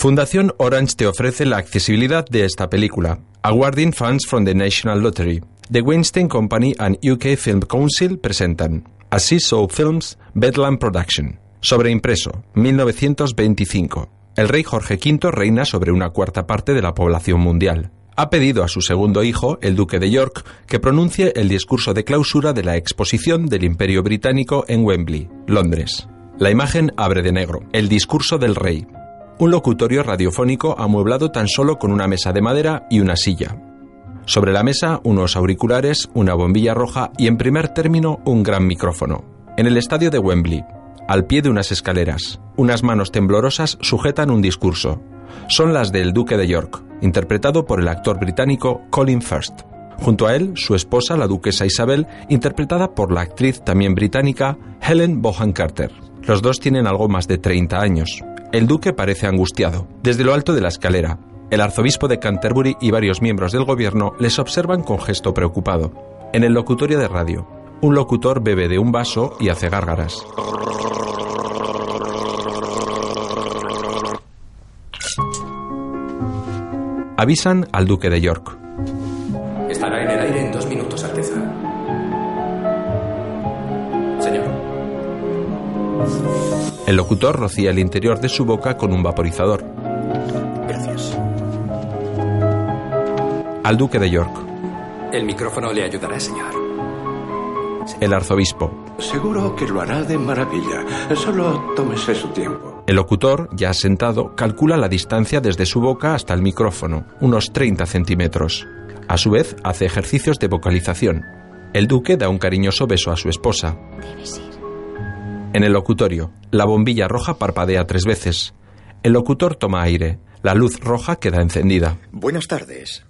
Fundación Orange te ofrece la accesibilidad de esta película. Awarding Funds from the National Lottery. The Weinstein Company and UK Film Council presentan Así So Films Bedlam Production. Sobreimpreso, 1925. El rey Jorge V reina sobre una cuarta parte de la población mundial. Ha pedido a su segundo hijo, el duque de York, que pronuncie el discurso de clausura de la exposición del Imperio Británico en Wembley, Londres. La imagen abre de negro. El discurso del rey un locutorio radiofónico amueblado tan solo con una mesa de madera y una silla. Sobre la mesa, unos auriculares, una bombilla roja y en primer término un gran micrófono. En el estadio de Wembley, al pie de unas escaleras, unas manos temblorosas sujetan un discurso. Son las del Duque de York, interpretado por el actor británico Colin First. Junto a él, su esposa, la duquesa Isabel, interpretada por la actriz también británica Helen Bohan Carter. Los dos tienen algo más de 30 años. El duque parece angustiado. Desde lo alto de la escalera, el arzobispo de Canterbury y varios miembros del gobierno les observan con gesto preocupado. En el locutorio de radio, un locutor bebe de un vaso y hace gárgaras. Avisan al duque de York. Estará en el aire en dos minutos, Alteza. Señor. El locutor rocía el interior de su boca con un vaporizador. Gracias. Al duque de York. El micrófono le ayudará, señor. El arzobispo. Seguro que lo hará de maravilla. Solo tómese su tiempo. El locutor, ya sentado, calcula la distancia desde su boca hasta el micrófono, unos 30 centímetros. A su vez, hace ejercicios de vocalización. El duque da un cariñoso beso a su esposa. En el locutorio, la bombilla roja parpadea tres veces. El locutor toma aire. La luz roja queda encendida. Buenas tardes.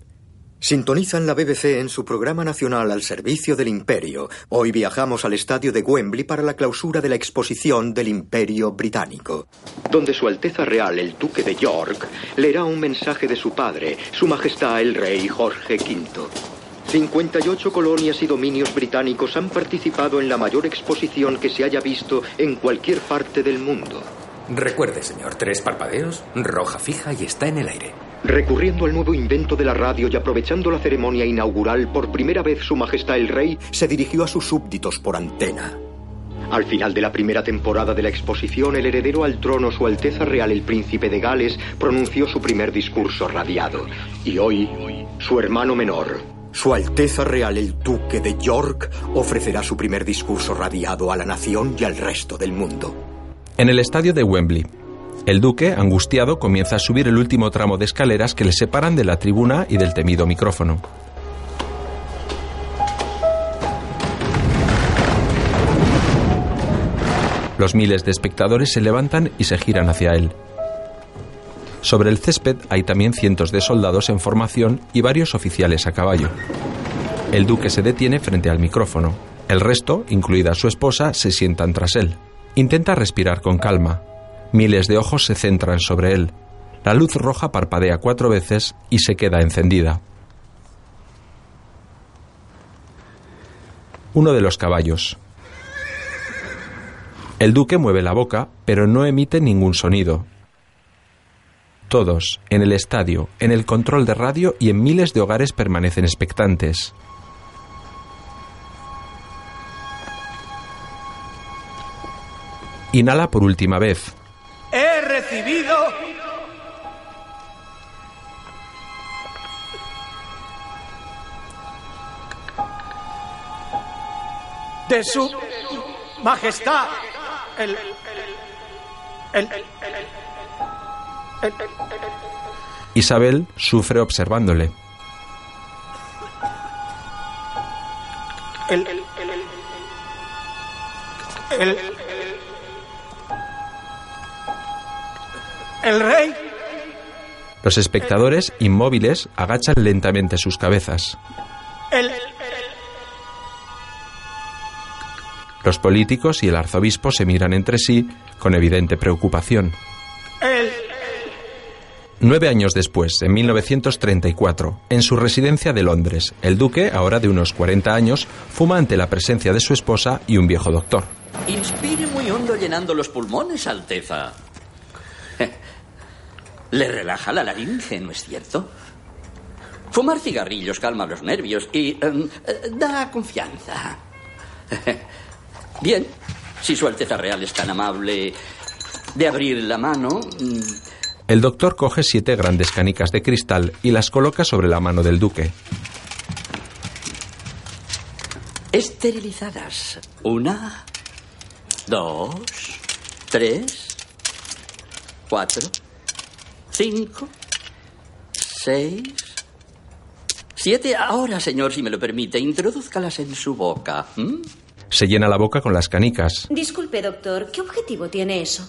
Sintonizan la BBC en su programa nacional al servicio del Imperio. Hoy viajamos al estadio de Wembley para la clausura de la exposición del Imperio Británico, donde Su Alteza Real, el Duque de York, leerá un mensaje de su padre, Su Majestad el Rey Jorge V. 58 colonias y dominios británicos han participado en la mayor exposición que se haya visto en cualquier parte del mundo. Recuerde, señor, tres parpadeos, roja fija y está en el aire. Recurriendo al nuevo invento de la radio y aprovechando la ceremonia inaugural, por primera vez Su Majestad el Rey se dirigió a sus súbditos por antena. Al final de la primera temporada de la exposición, el heredero al trono, Su Alteza Real, el Príncipe de Gales, pronunció su primer discurso radiado. Y hoy, su hermano menor, su Alteza Real el Duque de York ofrecerá su primer discurso radiado a la nación y al resto del mundo. En el estadio de Wembley, el duque, angustiado, comienza a subir el último tramo de escaleras que le separan de la tribuna y del temido micrófono. Los miles de espectadores se levantan y se giran hacia él. Sobre el césped hay también cientos de soldados en formación y varios oficiales a caballo. El duque se detiene frente al micrófono. El resto, incluida su esposa, se sientan tras él. Intenta respirar con calma. Miles de ojos se centran sobre él. La luz roja parpadea cuatro veces y se queda encendida. Uno de los caballos. El duque mueve la boca, pero no emite ningún sonido. Todos, en el estadio, en el control de radio y en miles de hogares permanecen expectantes. Inhala por última vez. He recibido de su majestad el el, Isabel sufre observándole. el el el rey Los espectadores, inmóviles, agachan lentamente sus cabezas. el Los políticos y el arzobispo se miran entre sí con evidente preocupación. el Nueve años después, en 1934, en su residencia de Londres, el duque, ahora de unos 40 años, fuma ante la presencia de su esposa y un viejo doctor. Inspire muy hondo llenando los pulmones, Alteza. Le relaja la laringe, ¿no es cierto? Fumar cigarrillos calma los nervios y em, eh, da confianza. Bien, si Su Alteza Real es tan amable de abrir la mano. El doctor coge siete grandes canicas de cristal y las coloca sobre la mano del duque. Esterilizadas. Una, dos, tres, cuatro, cinco, seis, siete. Ahora, señor, si me lo permite, introduzcalas en su boca. Se llena la boca con las canicas. Disculpe, doctor, ¿qué objetivo tiene eso?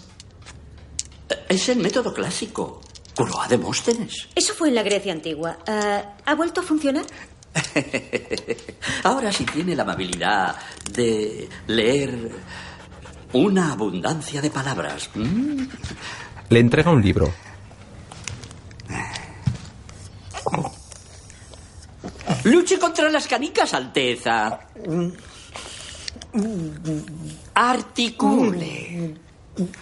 Es el método clásico. Curoa de Móstenes. Eso fue en la Grecia antigua. Ah, ¿Ha vuelto a funcionar? Ahora si tiene la amabilidad de leer una abundancia de palabras. ¿m? Le entrega un libro. Luche contra las canicas, Alteza. Articule.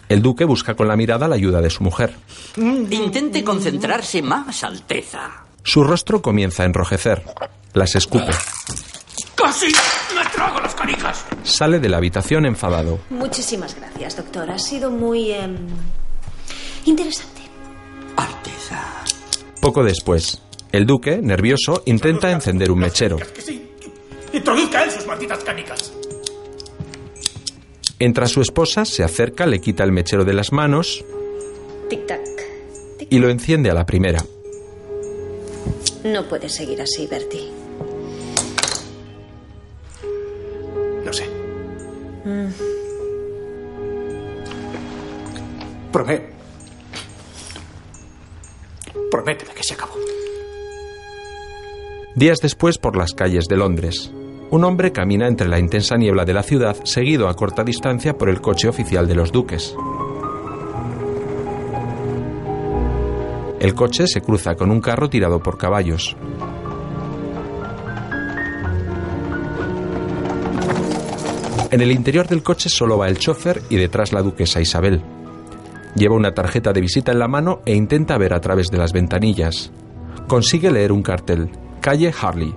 El duque busca con la mirada la ayuda de su mujer. Intente concentrarse más, Alteza. Su rostro comienza a enrojecer. Las escupe. ¡Casi me trago las canicas! Sale de la habitación enfadado. Muchísimas gracias, doctor. Ha sido muy... em, interesante. Alteza. Poco después, el duque, nervioso, intenta encender un mechero. Que sí. Introduzca él sus malditas canicas. Entra su esposa, se acerca, le quita el mechero de las manos Tic-tac. y lo enciende a la primera. No puede seguir así, Bertie. Lo sé. Mm. Promet. Prométeme que se acabó. Días después, por las calles de Londres, un hombre camina entre la intensa niebla de la ciudad, seguido a corta distancia por el coche oficial de los duques. El coche se cruza con un carro tirado por caballos. En el interior del coche solo va el chofer y detrás la duquesa Isabel. Lleva una tarjeta de visita en la mano e intenta ver a través de las ventanillas. Consigue leer un cartel, calle Harley.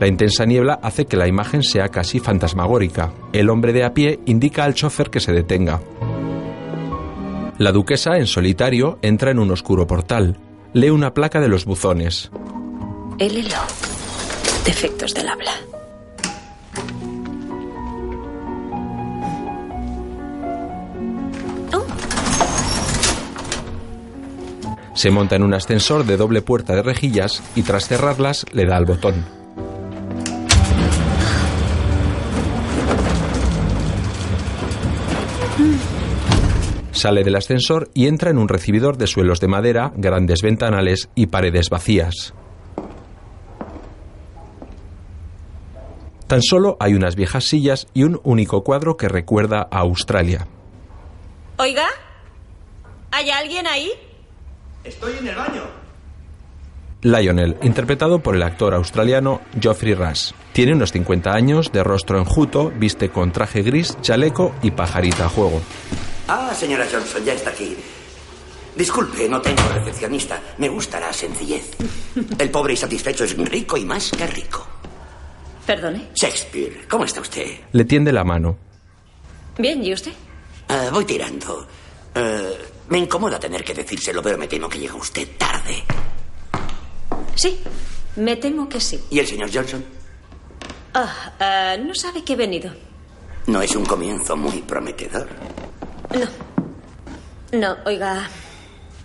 La intensa niebla hace que la imagen sea casi fantasmagórica. El hombre de a pie indica al chofer que se detenga. La duquesa, en solitario, entra en un oscuro portal. Lee una placa de los buzones. LLO. Defectos del habla. Oh, Se monta en un ascensor de doble puerta de rejillas y tras cerrarlas le da al botón. Sale del ascensor y entra en un recibidor de suelos de madera, grandes ventanales y paredes vacías. Tan solo hay unas viejas sillas y un único cuadro que recuerda a Australia. Oiga, ¿hay alguien ahí? Estoy en el baño. Lionel, interpretado por el actor australiano Geoffrey Rush. Tiene unos 50 años, de rostro enjuto, viste con traje gris, chaleco y pajarita a juego. Ah, señora Johnson, ya está aquí. Disculpe, no tengo recepcionista. Me gusta la sencillez. El pobre y satisfecho es rico y más que rico. Perdone. Shakespeare, ¿cómo está usted? Le tiende la mano. Bien, ¿y usted? Ah, voy tirando. Eh, me incomoda tener que decírselo, pero me temo que llega usted tarde. Sí, me temo que sí. ¿Y el señor Johnson? Ah, ah, no sabe que he venido. No es un comienzo muy prometedor. No, oiga,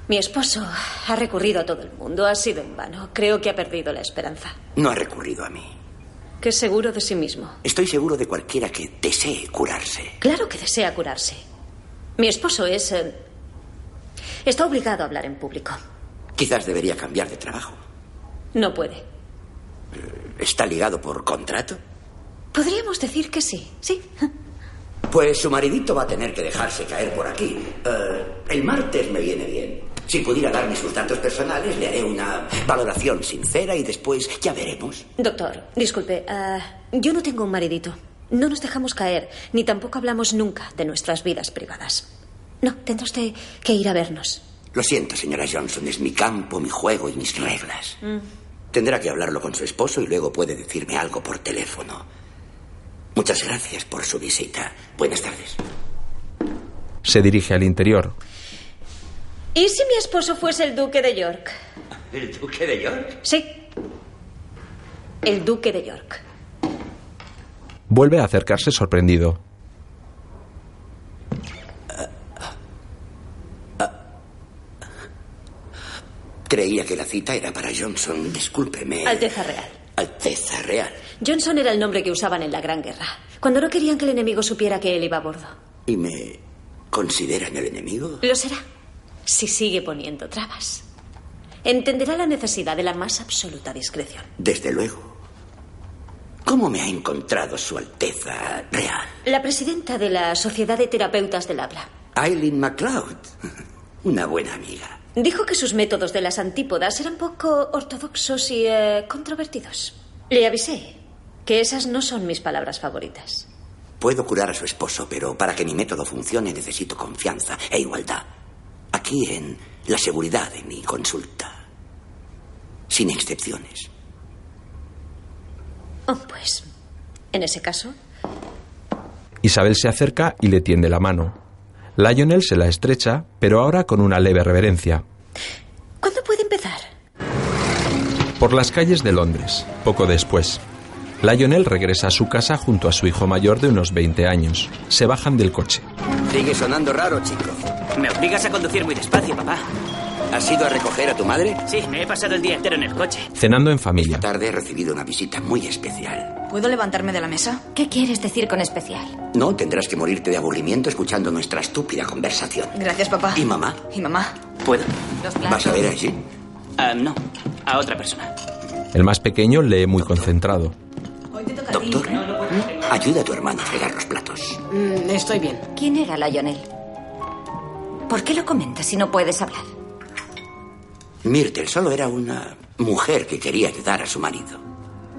mi esposo ha recurrido a todo el mundo. Ha sido en vano. Creo que ha perdido la esperanza. No ha recurrido a mí. Que es seguro de sí mismo. Estoy seguro de cualquiera que desee curarse. Claro que desea curarse. Mi esposo es... eh, está obligado a hablar en público. Quizás debería cambiar de trabajo. No puede. ¿Está ligado por contrato? Podríamos decir que sí, sí. Pues su maridito va a tener que dejarse caer por aquí. Eh, el martes me viene bien. Si pudiera darme sus datos personales, le haré una valoración sincera y después ya veremos. Doctor, disculpe, ah, yo no tengo un maridito. No nos dejamos caer, ni tampoco hablamos nunca de nuestras vidas privadas. No, tendrá usted que ir a vernos. Lo siento, señora Johnson, es mi campo, mi juego y mis reglas. Tendrá que hablarlo con su esposo y luego puede decirme algo por teléfono. Muchas gracias por su visita. Buenas tardes. Se dirige al interior. ¿Y si mi esposo fuese el duque de York? ¿El duque de York? Sí. El duque de York. Vuelve a acercarse sorprendido. Creía que la cita era para Johnson. Discúlpeme. Alteza Real. Alteza Real. Johnson era el nombre que usaban en la Gran Guerra, cuando no querían que el enemigo supiera que él iba a bordo. ¿Y me consideran el enemigo? Lo será, si sigue poniendo trabas. Entenderá la necesidad de la más absoluta discreción. Desde luego. ¿Cómo me ha encontrado Su Alteza Real? La presidenta de la Sociedad de Terapeutas del Habla. Eileen MacLeod. Una buena amiga. Dijo que sus métodos de las antípodas eran poco ortodoxos y eh, controvertidos. Le avisé que esas no son mis palabras favoritas. Puedo curar a su esposo, pero para que mi método funcione necesito confianza e igualdad. Aquí en la seguridad de mi consulta. Sin excepciones. Oh, pues, en ese caso, Isabel se acerca y le tiende la mano. Lionel se la estrecha, pero ahora con una leve reverencia. ¿cuándo puede empezar? Por las calles de Londres, poco después. Lionel regresa a su casa junto a su hijo mayor de unos 20 años. Se bajan del coche. Sigue sonando raro, chico. Me obligas a conducir muy despacio, papá. ¿Has ido a recoger a tu madre? Sí, me he pasado el día entero en el coche. Cenando en familia. Esta tarde he recibido una visita muy especial. ¿Puedo levantarme de la mesa? ¿Qué quieres decir con especial? No, tendrás que morirte de aburrimiento escuchando nuestra estúpida conversación. Gracias, papá. ¿Y mamá? ¿Y mamá? ¿Puedo? ¿Vas a ver allí? Ah, no, a otra persona. El más pequeño lee muy concentrado. Doctor, ayuda a tu hermano a fregar los platos. Mm, estoy bien. ¿Quién era Lionel? ¿Por qué lo comentas si no puedes hablar? Myrtle solo era una mujer que quería ayudar a su marido.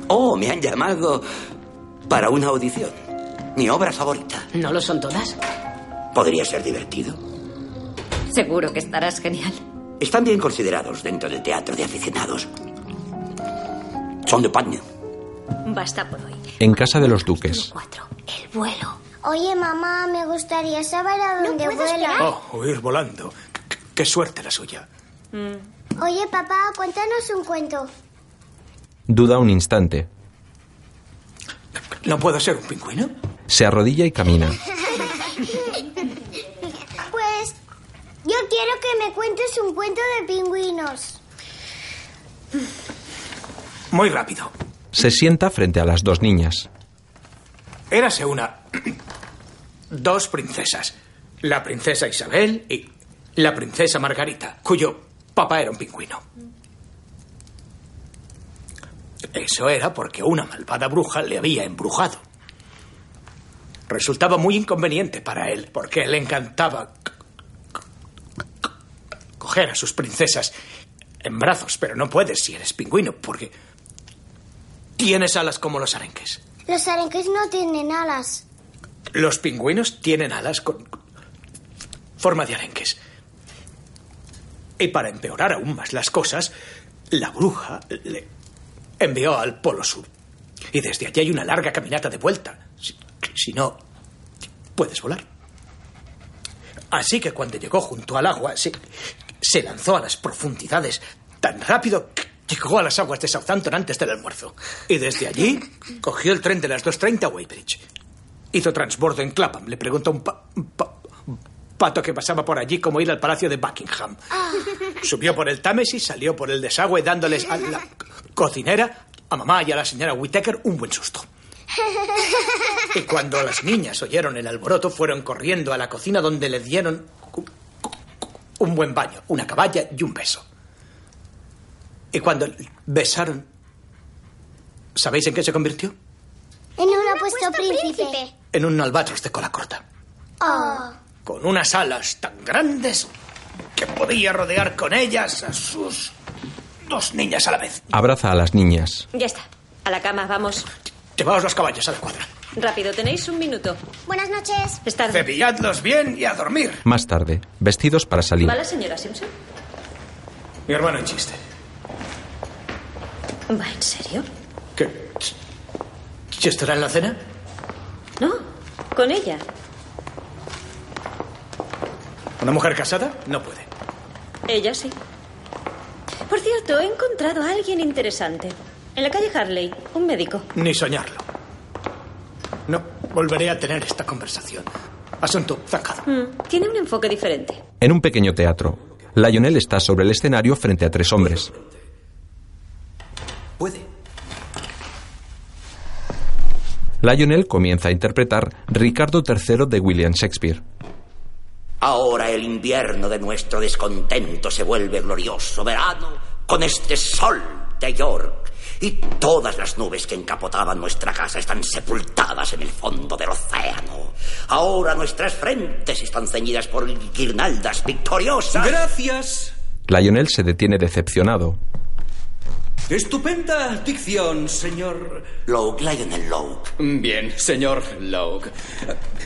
Oh, me han llamado para una audición. Mi obra favorita. ¿No lo son todas? Podría ser divertido. Seguro que estarás genial. Están bien considerados dentro del teatro de aficionados. Son de paño. Basta por hoy. En casa de los duques. El vuelo. Oye, mamá, me gustaría saber a dónde vuela. Oh, huir volando. Qué, qué suerte la suya. Oye, papá, cuéntanos un cuento. Duda un instante. ¿No puedo ser un pingüino? Se arrodilla y camina. Pues yo quiero que me cuentes un cuento de pingüinos. Muy rápido. Se sienta frente a las dos niñas. Érase una. Dos princesas. La princesa Isabel y la princesa Margarita, cuyo papá era un pingüino. Eso era porque una malvada bruja le había embrujado. Resultaba muy inconveniente para él, porque le encantaba coger a sus princesas en brazos, pero no puedes si eres pingüino, porque tienes alas como los arenques. Los arenques no tienen alas. Los pingüinos tienen alas con forma de arenques. Y para empeorar aún más las cosas, la bruja le envió al Polo Sur. Y desde allí hay una larga caminata de vuelta. Si, si no, puedes volar. Así que cuando llegó junto al agua, se, se lanzó a las profundidades tan rápido que llegó a las aguas de Southampton antes del almuerzo. Y desde allí cogió el tren de las 2.30 a Weybridge. Hizo transbordo en Clapham. Le preguntó a un, pa- un pa- un pato que pasaba por allí cómo ir al palacio de Buckingham. Subió por el Támesis, salió por el desagüe dándoles a la cocinera, a mamá y a la señora Whittaker un buen susto. Y cuando las niñas oyeron el alboroto, fueron corriendo a la cocina donde le dieron un buen baño, una caballa y un beso. Y cuando besaron, ¿sabéis en qué se convirtió? En un apuesto príncipe. En un albatros de cola corta, Oh. con unas alas tan grandes que podía rodear con ellas a sus dos niñas a la vez. Abraza a las niñas. Ya está. A la cama, vamos. Llevaos los caballos a la cuadra. Rápido, tenéis un minuto. Buenas noches. Es tarde. Cepilladlos bien y a dormir. Más tarde, vestidos para salir. ¿Va la señora Simpson? Mi hermano en chiste. ¿Va en serio? ¿Qué? ¿Estará en la cena? No, con ella. ¿Una mujer casada? No puede. Ella sí. Por cierto, he encontrado a alguien interesante. En la calle Harley, un médico. Ni soñarlo. No, volveré a tener esta conversación. Asunto zancado. Mm, tiene un enfoque diferente. En un pequeño teatro, Lionel está sobre el escenario frente a tres hombres. Puede. Lionel comienza a interpretar Ricardo III de William Shakespeare. Ahora el invierno de nuestro descontento se vuelve glorioso verano con este sol de York. Y todas las nubes que encapotaban nuestra casa están sepultadas en el fondo del océano. Ahora nuestras frentes están ceñidas por guirnaldas victoriosas. Gracias. Lionel se detiene decepcionado. Estupenda dicción, señor. Loke, Lionel Loke. Bien, señor Loke.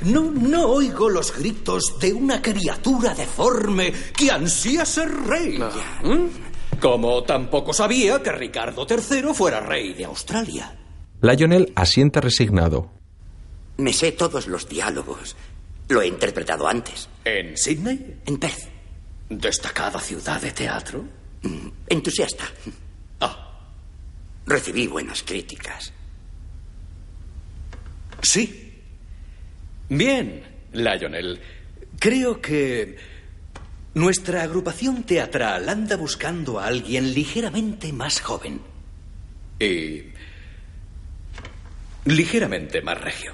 No, no oigo los gritos de una criatura deforme que ansía ser rey. ¿Mm? Como tampoco sabía que Ricardo III fuera rey de Australia. Lionel asiente resignado. Me sé todos los diálogos. Lo he interpretado antes. ¿En Sydney? En Perth. Destacada ciudad de teatro. Mm, entusiasta. Recibí buenas críticas. Sí. Bien, Lionel. Creo que nuestra agrupación teatral anda buscando a alguien ligeramente más joven. Y ligeramente más regio.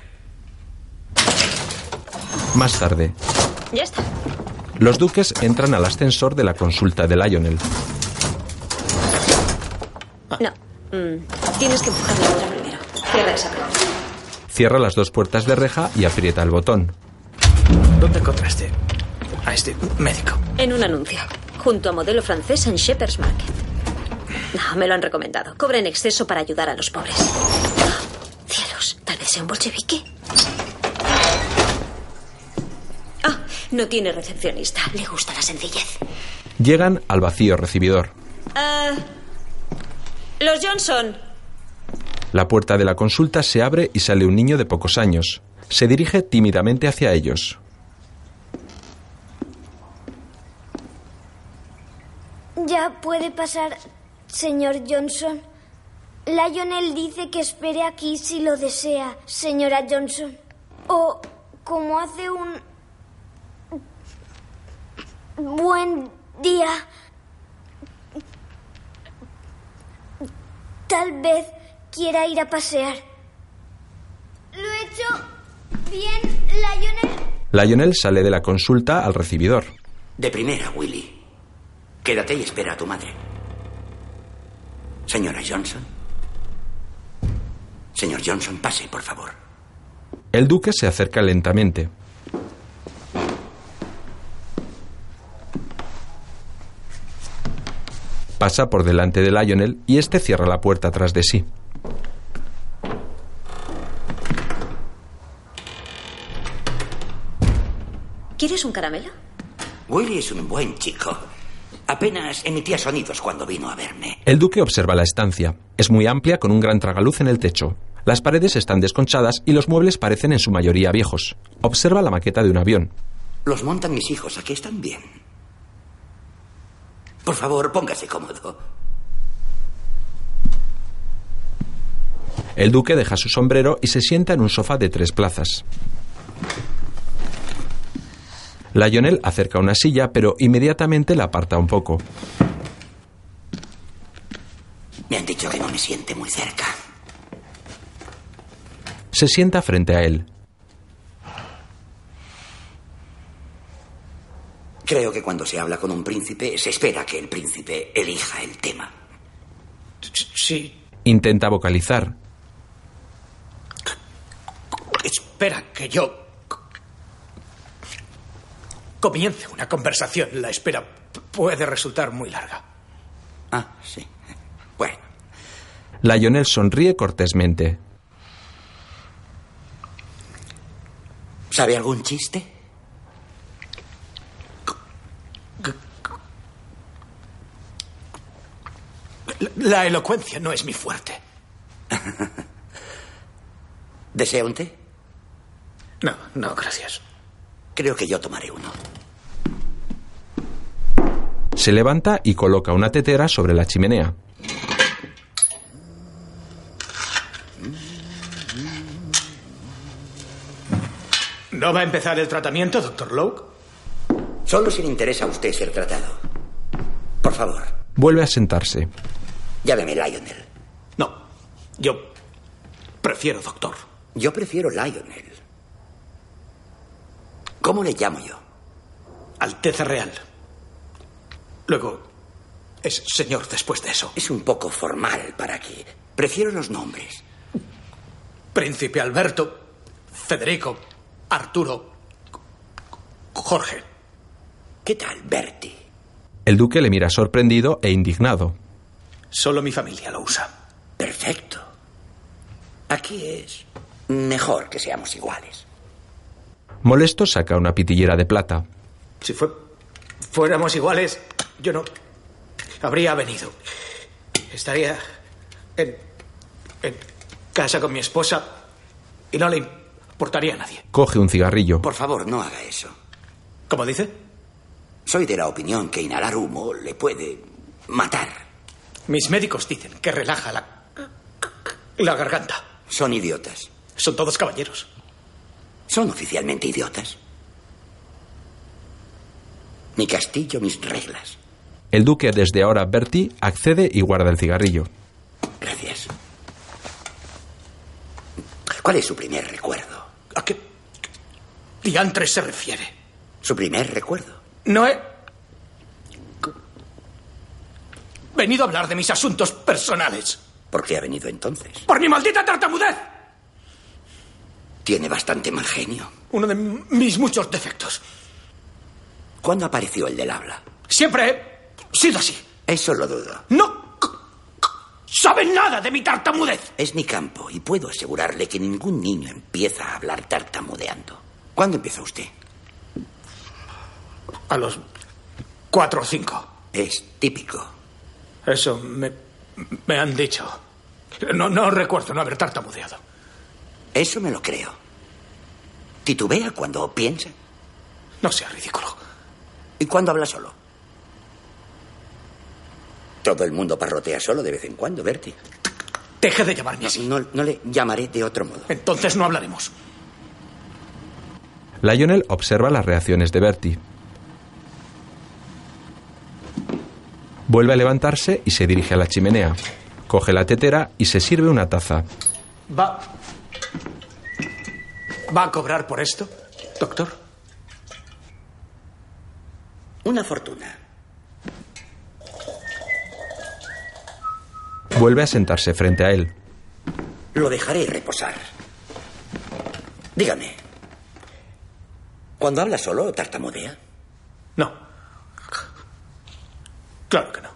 Más tarde, Ya está. los duques entran al ascensor de la consulta de Lionel. No. Mm, tienes que empujar la otra primero. Cierra esa puerta. Cierra las dos puertas de reja y aprieta el botón. ¿Dónde encontraste a este médico? En un anuncio. Junto a modelo francés en Shepherd's Market. No, me lo han recomendado. Cobra en exceso para ayudar a los pobres. Oh, cielos, tal vez sea un bolchevique. Ah, no tiene recepcionista. Le gusta la sencillez. Llegan al vacío recibidor. Ah, los Johnson. La puerta de la consulta se abre y sale un niño de pocos años. Se dirige tímidamente hacia ellos. Ya puede pasar, señor Johnson. Lionel dice que espere aquí si lo desea, señora Johnson. O como hace un buen día, tal vez quiera ir a pasear. Lo he hecho bien, Lionel. Lionel sale de la consulta al recibidor. De primera, Willy. Quédate y espera a tu madre. Señora Johnson. Señor Johnson, pase, por favor. El duque se acerca lentamente. Pasa por delante de Lionel y este cierra la puerta tras de sí. ¿Quieres un caramelo? Willy es un buen chico. Apenas emitía sonidos cuando vino a verme. El duque observa la estancia. Es muy amplia con un gran tragaluz en el techo. Las paredes están desconchadas y los muebles parecen en su mayoría viejos. Observa la maqueta de un avión. Los montan mis hijos. Aquí están bien. Por favor, póngase cómodo. El duque deja su sombrero y se sienta en un sofá de tres plazas. Lionel acerca una silla, pero inmediatamente la aparta un poco. Me han dicho que no me siente muy cerca. Se sienta frente a él. Creo que cuando se habla con un príncipe, se espera que el príncipe elija el tema. Sí. Intenta vocalizar. Espera que yo comience una conversación. La espera puede resultar muy larga. Ah, sí. Bueno, Lionel sonríe cortésmente. ¿sabe algún chiste? La elocuencia no es mi fuerte. ¿Desea un té? No, no, gracias. Creo que yo tomaré uno. Se levanta y coloca una tetera sobre la chimenea. ¿No va a empezar el tratamiento, doctor Lowe? Solo si le interesa a usted ser tratado. Por favor, Vuelve a sentarse. Llámeme Lionel. No, yo prefiero doctor. Yo prefiero Lionel. ¿Cómo le llamo yo? Alteza Real. Luego, es señor después de eso. Es un poco formal para aquí. Prefiero los nombres. Príncipe Alberto, Federico, Arturo, Jorge. ¿Qué tal, Bertie? El duque le mira sorprendido e indignado. Solo mi familia lo usa. Perfecto. Aquí es mejor que seamos iguales. Molesto saca una pitillera de plata. Si fue- fuéramos iguales, yo no habría venido. Estaría en, en casa con mi esposa y no le importaría a nadie. Coge un cigarrillo. Por favor, no haga eso. ¿Cómo dice? Soy de la opinión que inhalar humo le puede matar. Mis médicos dicen que relaja la, la garganta. Son idiotas. Son todos caballeros. Son oficialmente idiotas. Mi castillo, mis reglas. El duque desde ahora Bertie accede y guarda el cigarrillo. Gracias. ¿Cuál es su primer recuerdo? ¿A qué diantres se refiere? ¿Su primer recuerdo? No he venido a hablar de mis asuntos personales. ¿Por qué ha venido entonces? ¡Por mi maldita tartamudez! Tiene bastante mal genio. Uno de mis muchos defectos. ¿Cuándo apareció el del habla? Siempre he sido así. Eso lo dudo. ¡No! ¡Saben nada de mi tartamudez! Es mi campo y puedo asegurarle que ningún niño empieza a hablar tartamudeando. ¿Cuándo empezó usted? A los cuatro o cinco. Es típico. Eso me, me han dicho. No, no recuerdo no haber tartamudeado. Eso me lo creo. ¿Titubea cuando piensa? No sea ridículo. ¿Y cuando habla solo? Todo el mundo parrotea solo de vez en cuando, Bertie. Deje de llamarme así. No, no le llamaré de otro modo. Entonces no hablaremos. Lionel observa las reacciones de Bertie. Vuelve a levantarse y se dirige a la chimenea. Coge la tetera y se sirve una taza. ¿Va. ¿Va a cobrar por esto, doctor? Una fortuna. Vuelve a sentarse frente a él. Lo dejaré reposar. Dígame. ¿Cuando habla solo tartamudea? No. Claro que no.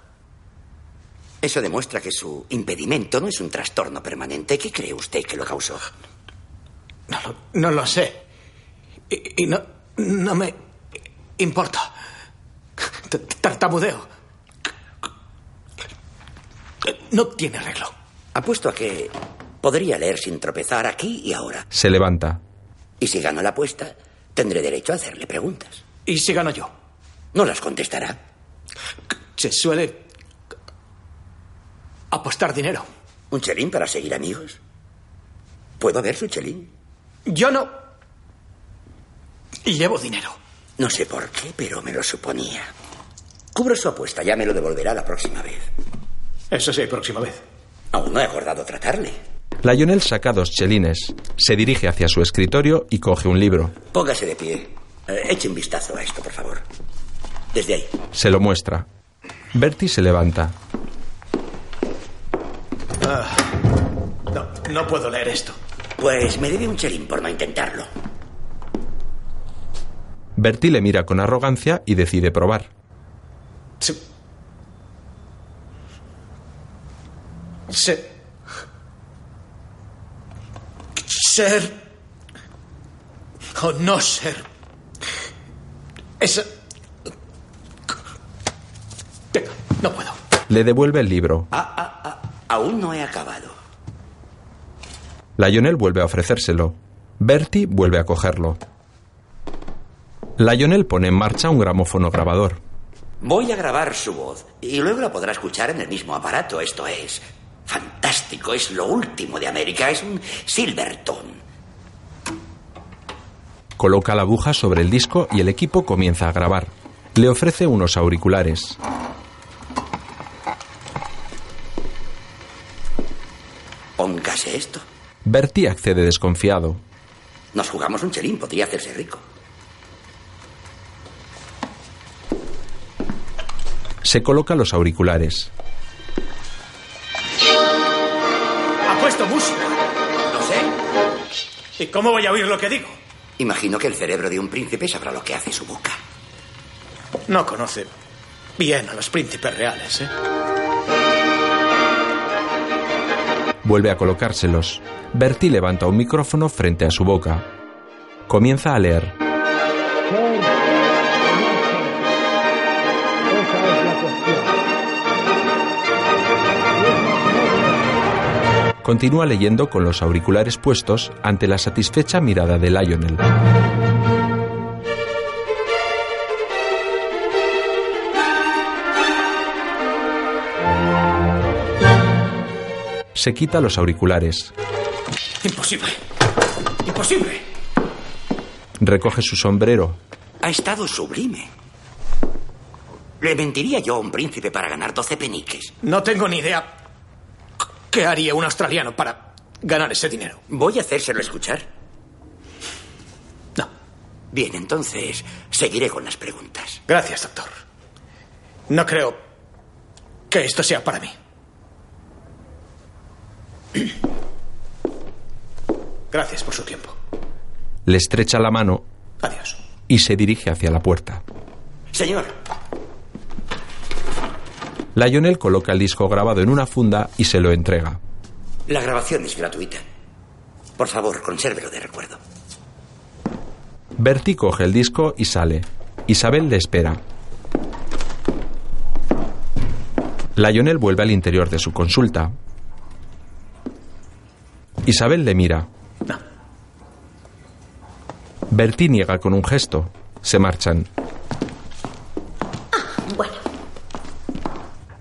Eso demuestra que su impedimento no es un trastorno permanente. ¿Qué cree usted que lo causó? No lo, no lo sé. Y, y no, no me importa. T- Tartamudeo. No tiene arreglo. Apuesto a que podría leer sin tropezar aquí y ahora. Se levanta. Y si gano la apuesta, tendré derecho a hacerle preguntas. ¿Y si gano yo? No las contestará. Se suele apostar dinero. ¿Un chelín para seguir amigos? ¿Puedo ver su chelín? Yo no. Y llevo dinero. No sé por qué, pero me lo suponía. Cubro su apuesta, ya me lo devolverá la próxima vez. Eso sí, próxima vez. Aún no he acordado tratarle. Lionel saca dos chelines. Se dirige hacia su escritorio y coge un libro. Póngase de pie. Eh, eche un vistazo a esto, por favor. Desde ahí. Se lo muestra. Bertie se levanta. Ah, no, no puedo leer esto. Pues me debe un chelín por no intentarlo. Bertie le mira con arrogancia y decide probar. Se... Se... Ser... O no ser. Esa... Venga, no puedo. Le devuelve el libro. Aún no he acabado. Lionel vuelve a ofrecérselo. Bertie vuelve a cogerlo. Lionel pone en marcha un gramófono grabador. Voy a grabar su voz y luego la podrá escuchar en el mismo aparato. Esto es fantástico, es lo último de América, es un Silverton. Coloca la aguja sobre el disco y el equipo comienza a grabar. Le ofrece unos auriculares. Póngase esto. Bertie accede desconfiado. Nos jugamos un chelín, podría hacerse rico. Se coloca los auriculares. Ha puesto música. No sé. ¿Y cómo voy a oír lo que digo? Imagino que el cerebro de un príncipe sabrá lo que hace su boca. No conoce bien a los príncipes reales, ¿eh? Vuelve a colocárselos. Bertie levanta un micrófono frente a su boca. Comienza a leer. Continúa leyendo con los auriculares puestos ante la satisfecha mirada de Lionel. Se quita los auriculares. Imposible. Imposible. Recoge su sombrero. Ha estado sublime. Le mentiría yo a un príncipe para ganar 12 peniques. No tengo ni idea qué haría un australiano para ganar ese dinero. Voy a hacérselo escuchar. No. Bien, entonces seguiré con las preguntas. Gracias, doctor. No creo que esto sea para mí. Gracias por su tiempo. Le estrecha la mano. Adiós. Y se dirige hacia la puerta. Señor. Lionel coloca el disco grabado en una funda y se lo entrega. La grabación es gratuita. Por favor, consérvelo de recuerdo. Bertie coge el disco y sale. Isabel le espera. Lionel vuelve al interior de su consulta. Isabel le mira. No. Bertie niega con un gesto. Se marchan. Bueno,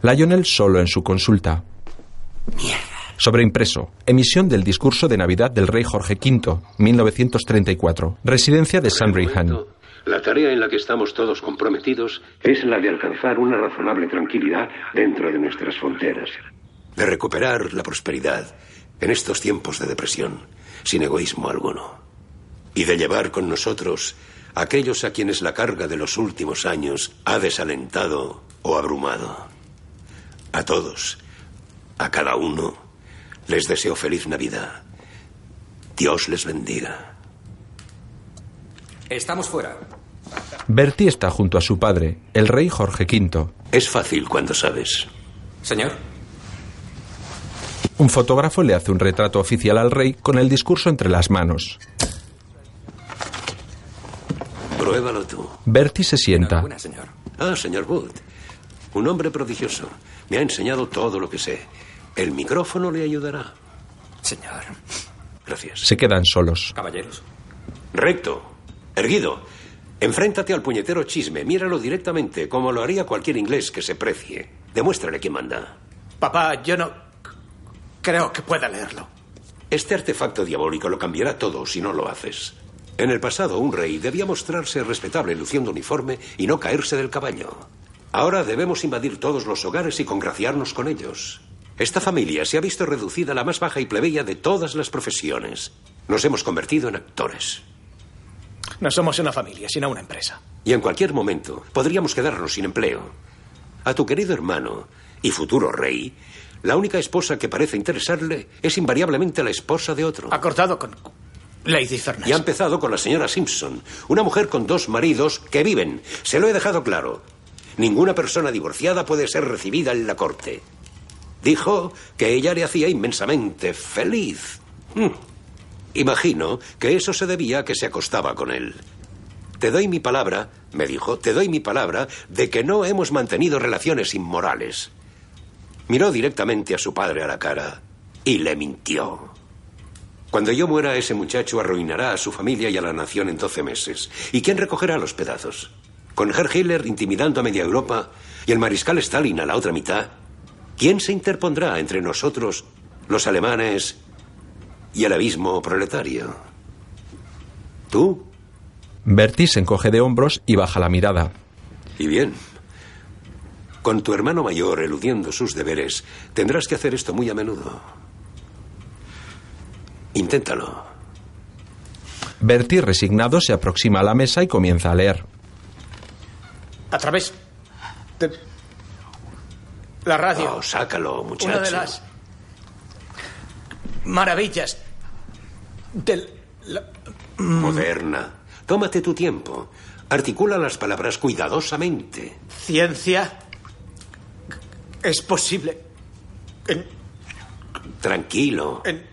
Lionel solo en su consulta. Sobreimpreso. Emisión del discurso de Navidad del rey Jorge V, 1934. Residencia de Sandringham. La tarea en la que estamos todos comprometidos es la de alcanzar una razonable tranquilidad dentro de nuestras fronteras. De recuperar la prosperidad en estos tiempos de depresión, sin egoísmo alguno. Y de llevar con nosotros a aquellos a quienes la carga de los últimos años ha desalentado o abrumado. A todos, a cada uno, les deseo feliz Navidad. Dios les bendiga. Estamos fuera. Bertie está junto a su padre, el rey Jorge V. Es fácil cuando sabes. Señor. Un fotógrafo le hace un retrato oficial al rey con el discurso entre las manos. Pruébalo tú. Bertie se sienta. Enhorabuena, señor. Ah, señor Wood. Un hombre prodigioso. Me ha enseñado todo lo que sé. El micrófono le ayudará. Señor. Gracias. Se quedan solos. Caballeros. Recto. Erguido. Enfréntate al puñetero chisme. Míralo directamente, como lo haría cualquier inglés que se precie. Demuéstrale quién manda. Papá, yo no creo que pueda leerlo. Este artefacto diabólico lo cambiará todo si no lo haces. En el pasado, un rey debía mostrarse respetable luciendo uniforme y no caerse del caballo. Ahora debemos invadir todos los hogares y congraciarnos con ellos. Esta familia se ha visto reducida a la más baja y plebeya de todas las profesiones. Nos hemos convertido en actores. No somos una familia, sino una empresa. Y en cualquier momento podríamos quedarnos sin empleo. A tu querido hermano y futuro rey, la única esposa que parece interesarle es invariablemente la esposa de otro. Ha cortado con Lady Fernás. Y ha empezado con la señora Simpson, una mujer con dos maridos que viven. Se lo he dejado claro. Ninguna persona divorciada puede ser recibida en la corte. Dijo que ella le hacía inmensamente feliz. Hmm. Imagino que eso se debía a que se acostaba con él. Te doy mi palabra, me dijo, te doy mi palabra de que no hemos mantenido relaciones inmorales. Miró directamente a su padre a la cara y le mintió. Cuando yo muera, ese muchacho arruinará a su familia y a la nación en 12 meses. ¿Y quién recogerá los pedazos? Con Herr Hitler intimidando a media Europa y el mariscal Stalin a la otra mitad, ¿quién se interpondrá entre nosotros, los alemanes, y el abismo proletario? ¿Tú? Bertie se encoge de hombros y baja la mirada. Y bien. Con tu hermano mayor eludiendo sus deberes, tendrás que hacer esto muy a menudo. Inténtalo. Bertie, resignado, se aproxima a la mesa y comienza a leer. A través de la radio. Oh, sácalo, muchacho. Una de las maravillas del... la- Moderna. Tómate tu tiempo. Articula las palabras cuidadosamente. ciencia es posible en, Tranquilo. en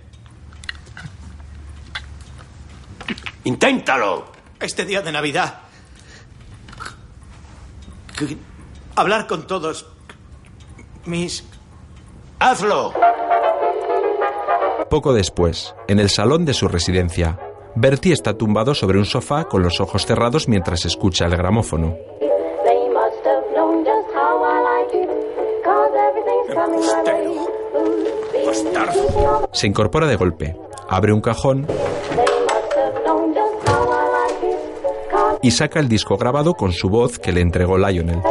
Inténtalo. este día de Navidad. Hablar con todos mis... Hazlo. Poco después, en el salón de su residencia, Bertie está tumbado sobre un sofá con los ojos cerrados mientras escucha el gramófono. Se incorpora de golpe, abre un cajón y saca el disco grabado con su voz que le entregó Lionel.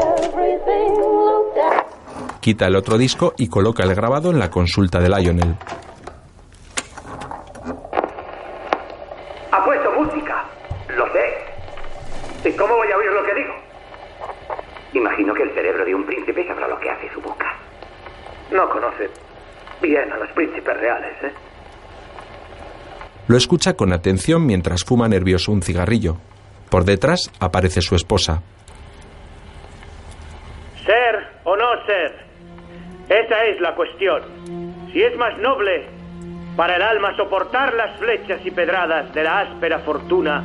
Quita el otro disco y coloca el grabado en la consulta de Lionel. Ha puesto música. Lo sé. ¿Y cómo voy a oír lo que digo? Imagino que el cerebro de un príncipe sabrá lo que hace su boca. No conoce bien a los príncipes reales, ¿eh? Lo escucha con atención mientras fuma nervioso un cigarrillo. Por detrás aparece su esposa. Ser o no ser. Esa es la cuestión. Si es más noble para el alma soportar las flechas y pedradas de la áspera fortuna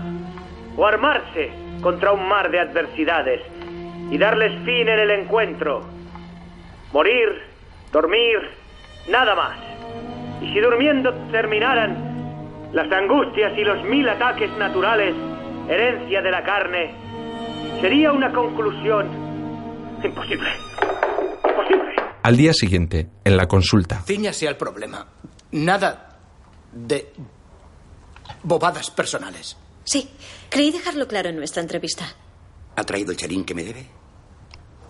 o armarse contra un mar de adversidades y darles fin en el encuentro. Morir, dormir, nada más. Y si durmiendo terminaran las angustias y los mil ataques naturales, herencia de la carne, sería una conclusión imposible. Imposible. Al día siguiente, en la consulta, Cíñase al problema. Nada de bobadas personales. Sí, creí dejarlo claro en nuestra entrevista. ¿Ha traído el chelín que me debe?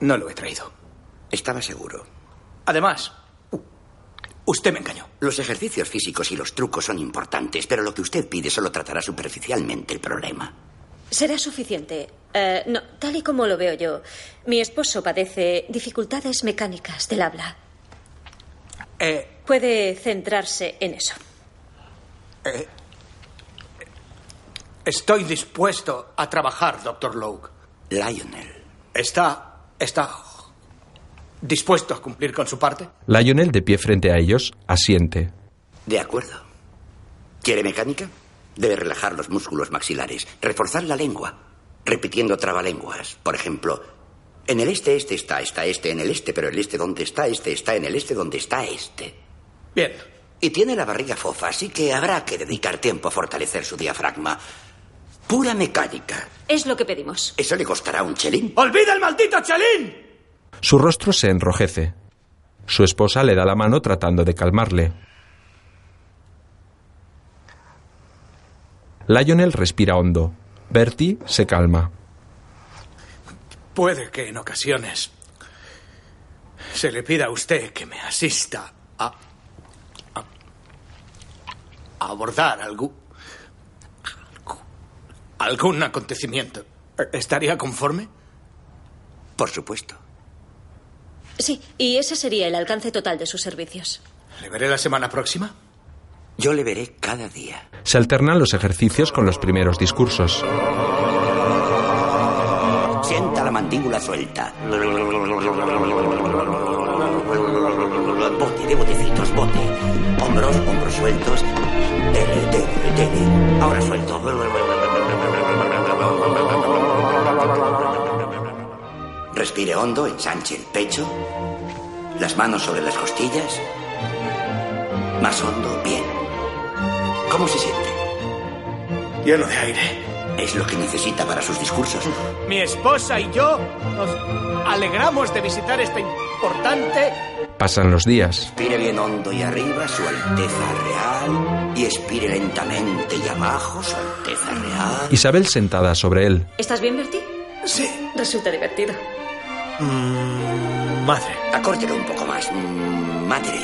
No lo he traído. Estaba seguro. Además, usted me engañó. Los ejercicios físicos y los trucos son importantes, pero lo que usted pide solo tratará superficialmente el problema. Será suficiente. Eh, no, tal y como lo veo yo, mi esposo padece dificultades mecánicas del habla. Eh, Puede centrarse en eso. eh, estoy dispuesto a trabajar, doctor Logue. Lionel. ¿Está. está. Dispuesto a cumplir con su parte? Lionel, de pie frente a ellos, asiente. De acuerdo. ¿Quiere mecánica? Debe relajar los músculos maxilares, reforzar la lengua, repitiendo trabalenguas. Por ejemplo, en el este este está, está este en el este, pero el este donde está este está en el este donde está este. Bien. Y tiene la barriga fofa, así que habrá que dedicar tiempo a fortalecer su diafragma. Pura mecánica. Es lo que pedimos. ¿Eso le costará un chelín? ¡Olvida el maldito chelín! Su rostro se enrojece. Su esposa le da la mano tratando de calmarle. Lionel respira hondo. Bertie se calma. Puede que en ocasiones se le pida a usted que me asista a, abordar algún, algún acontecimiento. ¿Estaría conforme? Por supuesto. Sí, y ese sería el alcance total de sus servicios. ¿Le veré la semana próxima? Yo le veré cada día. Se alternan los ejercicios con los primeros discursos. Sienta la mandíbula suelta. Bote de botecitos, bote. Hombros, hombros sueltos. Dele, dele, dele. Ahora suelto. Respire hondo, ensanche el pecho. Las manos sobre las costillas. Más hondo, bien. ¿Cómo se siente? Lleno de aire. Es lo que necesita para sus discursos. Mi esposa y yo nos alegramos de visitar esta importante... Pasan los días. Expire bien hondo y arriba, Su Alteza Real. Y expire lentamente y abajo, Su Alteza Real. Isabel sentada sobre él. ¿Estás bien, Bertie? Sí. Resulta divertido. Mm, madre. Acórtelo un poco más. Mm, madre.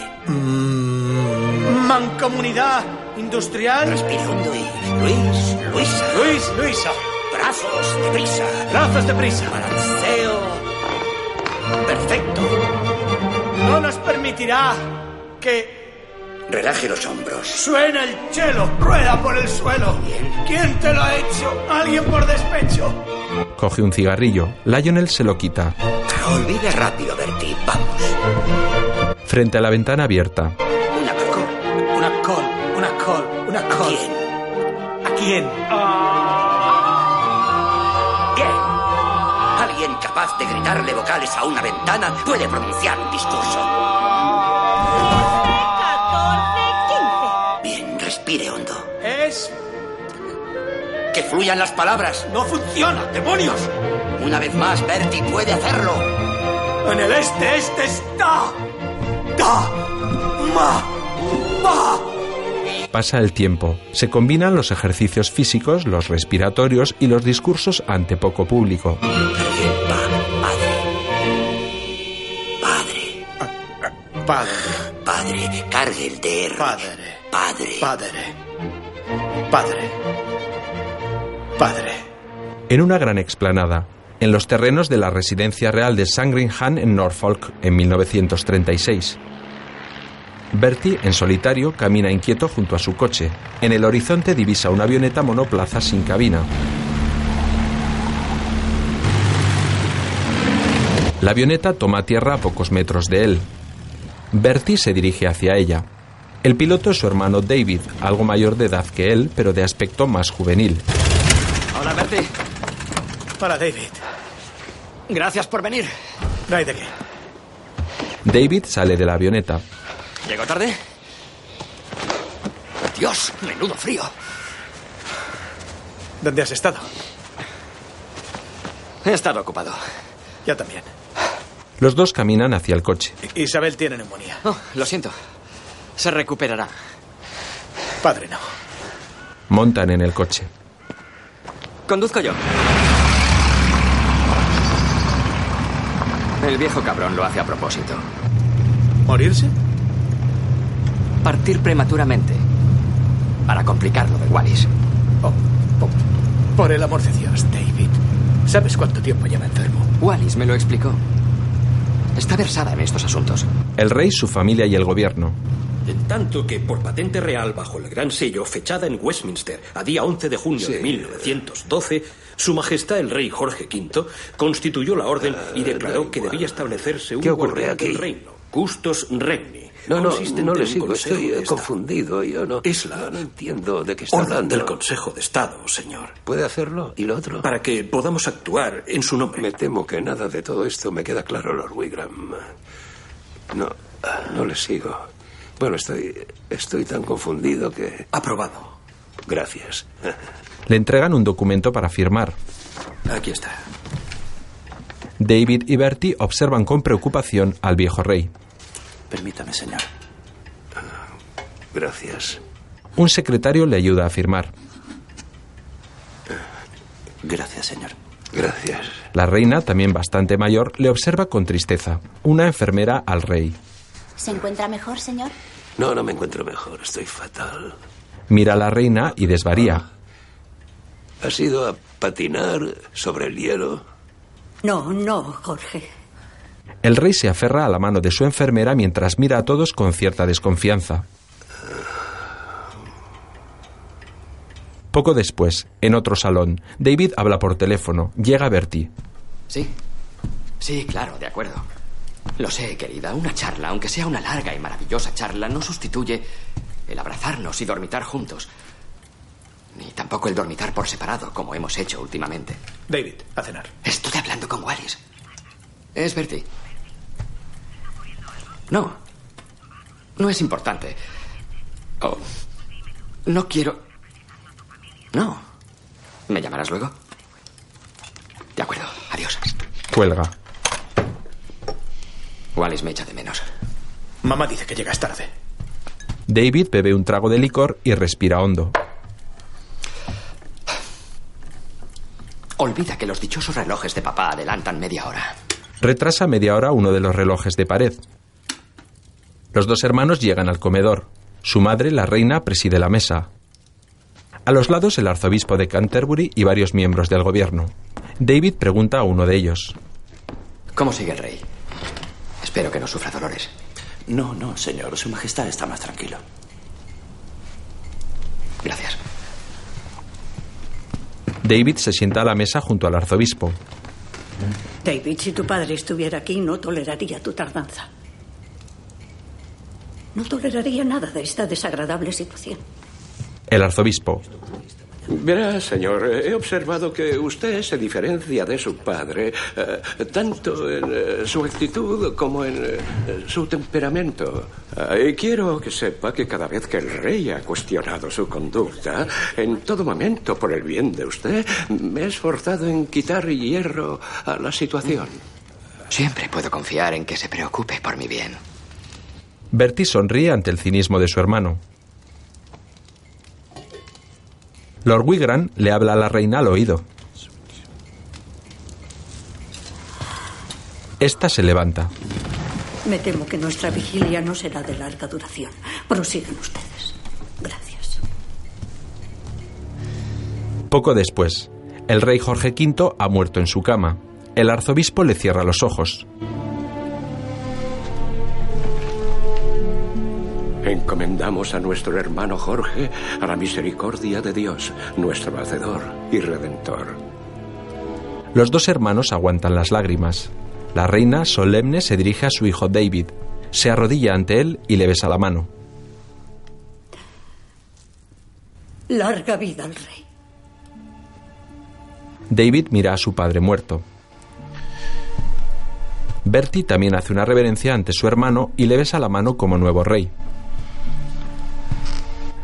Mancomunidad industrial. Respire hondo y. Luis, Luisa. Luis, Luisa. Brazos, deprisa. Brazos deprisa. Balanceo. Perfecto. No nos permitirá que Relaje los hombros. suene el chelo. Rueda por el suelo. ¿Quién te lo ha hecho? ¿Alguien por despecho? Coge un cigarrillo. Lionel se lo quita. Olvide rápido, Bertie. Vamos. Frente a la ventana abierta. Una col. Una col, una col, una col. ¿A quién? ¿A quién? Bien. Alguien capaz de gritarle vocales a una ventana puede pronunciar un discurso. Fluyan las palabras. No funciona, demonios. Una vez más, Bertie puede hacerlo. En el este, este está. Da. Ma. Ma. Pasa el tiempo. Se combinan los ejercicios físicos, los respiratorios y los discursos ante poco público. Padre. Padre. Padre. Cargue el DR. Padre. Padre. Padre. Padre. Padre. En una gran explanada, en los terrenos de la residencia real de Sandringham en Norfolk en 1936. Bertie, en solitario, camina inquieto junto a su coche. En el horizonte divisa una avioneta monoplaza sin cabina. La avioneta toma tierra a pocos metros de él. Bertie se dirige hacia ella. El piloto es su hermano David, algo mayor de edad que él, pero de aspecto más juvenil. Hola, Bertie. Para David. Gracias por venir. No hay de qué. David sale de la avioneta. ¿Llego tarde? Dios, menudo frío. ¿Dónde has estado? He estado ocupado. Yo también. Los dos caminan hacia el coche. Isabel tiene neumonía. Oh, lo siento. Se recuperará. Padre, no. Montan en el coche. Conduzco yo. El viejo cabrón lo hace a propósito. ¿Morirse? Partir prematuramente. Para complicar lo de Wallis. Oh, oh, por el amor de Dios, David. ¿Sabes cuánto tiempo lleva enfermo? Wallis me lo explicó. Está versada en estos asuntos. El rey, su familia y el gobierno. En tanto que por patente real bajo el gran sello fechada en Westminster a día 11 de junio de 1912, Su Majestad el Rey Jorge V constituyó la orden y declaró que debía establecerse un ¿Qué ocurre aquí? del reino, Custos Regni. No, no, no le sigo. Estoy eh, confundido. Yo no. Es la no entiendo de qué está orden hablando. del Consejo de Estado, señor. ¿Puede hacerlo? ¿Y lo otro? Para que podamos actuar en su nombre. Me temo que nada de todo esto me queda claro, Lord Wigram. No, no le sigo. Bueno, estoy, estoy tan confundido que... Aprobado. Gracias. Le entregan un documento para firmar. Aquí está. David y Bertie observan con preocupación al viejo rey. Permítame, señor. Gracias. Un secretario le ayuda a firmar. Gracias, señor. Gracias. La reina, también bastante mayor, le observa con tristeza. Una enfermera al rey. ¿Se encuentra mejor, señor? No, no me encuentro mejor. Estoy fatal. Mira a la reina y desvaría. ¿Has ido a patinar sobre el hielo? No, no, Jorge. El rey se aferra a la mano de su enfermera mientras mira a todos con cierta desconfianza. Poco después, en otro salón, David habla por teléfono. Llega Bertie. Sí. Sí, claro, de acuerdo. Lo sé, querida. Una charla, aunque sea una larga y maravillosa charla, no sustituye el abrazarnos y dormitar juntos. Ni tampoco el dormitar por separado, como hemos hecho últimamente. David, a cenar. Estoy hablando con Wallis. Es Bertie. No. No es importante. Oh, no quiero. No. ¿Me llamarás luego? De acuerdo. Adiós. Cuelga. Wallis me echa de menos. Mamá dice que llegas tarde. David bebe un trago de licor y respira hondo. Olvida que los dichosos relojes de papá adelantan media hora. Retrasa media hora uno de los relojes de pared. Los dos hermanos llegan al comedor. Su madre, la reina, preside la mesa. A los lados el arzobispo de Canterbury y varios miembros del gobierno. David pregunta a uno de ellos. ¿Cómo sigue el rey? Espero que no sufra dolores. No, no, señor. Su Majestad está más tranquilo. Gracias. David se sienta a la mesa junto al arzobispo. David, si tu padre estuviera aquí, no toleraría tu tardanza. No toleraría nada de esta desagradable situación. El arzobispo. Verá, señor, he observado que usted se diferencia de su padre eh, tanto en eh, su actitud como en eh, su temperamento. Eh, y quiero que sepa que cada vez que el rey ha cuestionado su conducta, en todo momento, por el bien de usted, me he esforzado en quitar hierro a la situación. Siempre puedo confiar en que se preocupe por mi bien. Bertie sonríe ante el cinismo de su hermano. Lord Wigran le habla a la reina al oído. Esta se levanta. Me temo que nuestra vigilia no será de larga duración. Prosigan ustedes. Gracias. Poco después, el rey Jorge V ha muerto en su cama. El arzobispo le cierra los ojos. Encomendamos a nuestro hermano Jorge a la misericordia de Dios, nuestro Hacedor y Redentor. Los dos hermanos aguantan las lágrimas. La reina, solemne, se dirige a su hijo David. Se arrodilla ante él y le besa la mano. Larga vida al rey. David mira a su padre muerto. Bertie también hace una reverencia ante su hermano y le besa la mano como nuevo rey.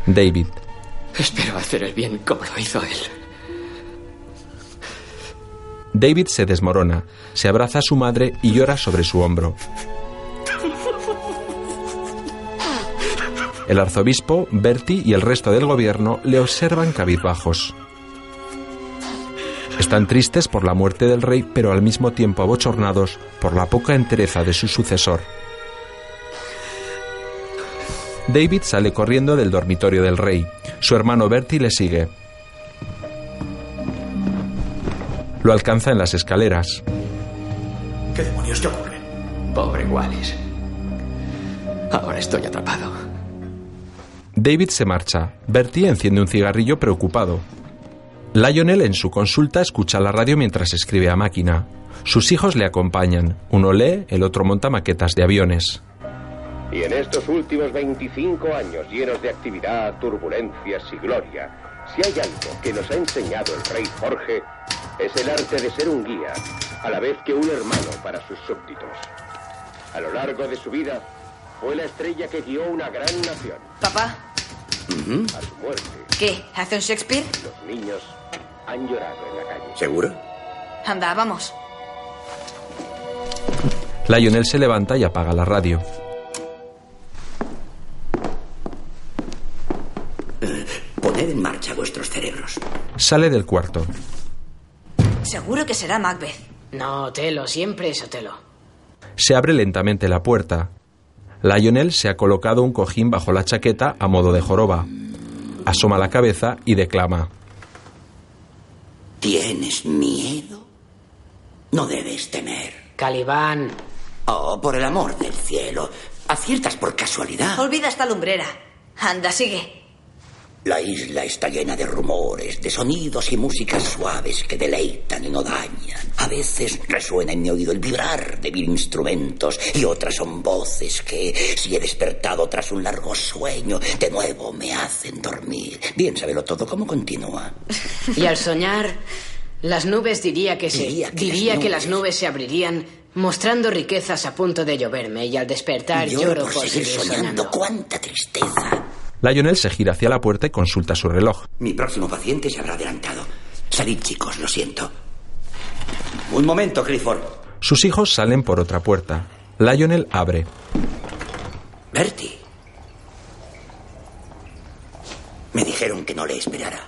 David. Espero hacer el bien como lo hizo él. David se desmorona, se abraza a su madre y llora sobre su hombro. El arzobispo, Bertie y el resto del gobierno le observan cabizbajos. Están tristes por la muerte del rey, pero al mismo tiempo abochornados por la poca entereza de su sucesor. David sale corriendo del dormitorio del rey. Su hermano Bertie le sigue. Lo alcanza en las escaleras. ¿Qué demonios te ocurre? Pobre Wallis. Ahora estoy atrapado. David se marcha. Bertie enciende un cigarrillo preocupado. Lionel en su consulta escucha la radio mientras escribe a máquina. Sus hijos le acompañan. Uno lee, el otro monta maquetas de aviones. Y en estos últimos 25 años llenos de actividad, turbulencias y gloria, si hay algo que nos ha enseñado el rey Jorge, es el arte de ser un guía, a la vez que un hermano para sus súbditos. A lo largo de su vida, fue la estrella que guió una gran nación. Papá, A su muerte, ¿qué? ¿Hace un Shakespeare? los niños han llorado en la calle. ¿Seguro? Anda, vamos. Lionel se levanta y apaga la radio. Poned en marcha vuestros cerebros. Sale del cuarto. Seguro que será Macbeth. No, Otelo, siempre es Otelo. Se abre lentamente la puerta. Lionel se ha colocado un cojín bajo la chaqueta a modo de joroba. Asoma la cabeza y declama. ¿Tienes miedo? No debes temer. Calibán. Oh, por el amor del cielo. Aciertas por casualidad. Olvida esta lumbrera. Anda, sigue. La isla está llena de rumores, de sonidos y músicas suaves que deleitan y no dañan. A veces resuena en mi oído el vibrar de mil instrumentos y otras son voces que, si he despertado tras un largo sueño, de nuevo me hacen dormir. Bien, sábelo todo. ¿Cómo continúa? Y al soñar, las nubes diría que se Diría que diría las que las nubes se abrirían Mostrando riquezas a punto de lloverme y al despertar Lloro lloro por por seguir seguir soñando. soñando. ¡Cuánta tristeza! Lionel se gira hacia la puerta y consulta su reloj. Mi próximo paciente se habrá adelantado. Salid, chicos, lo siento. Un momento, Clifford. Sus hijos salen por otra puerta. Lionel abre. Bertie. Me dijeron que no le esperara.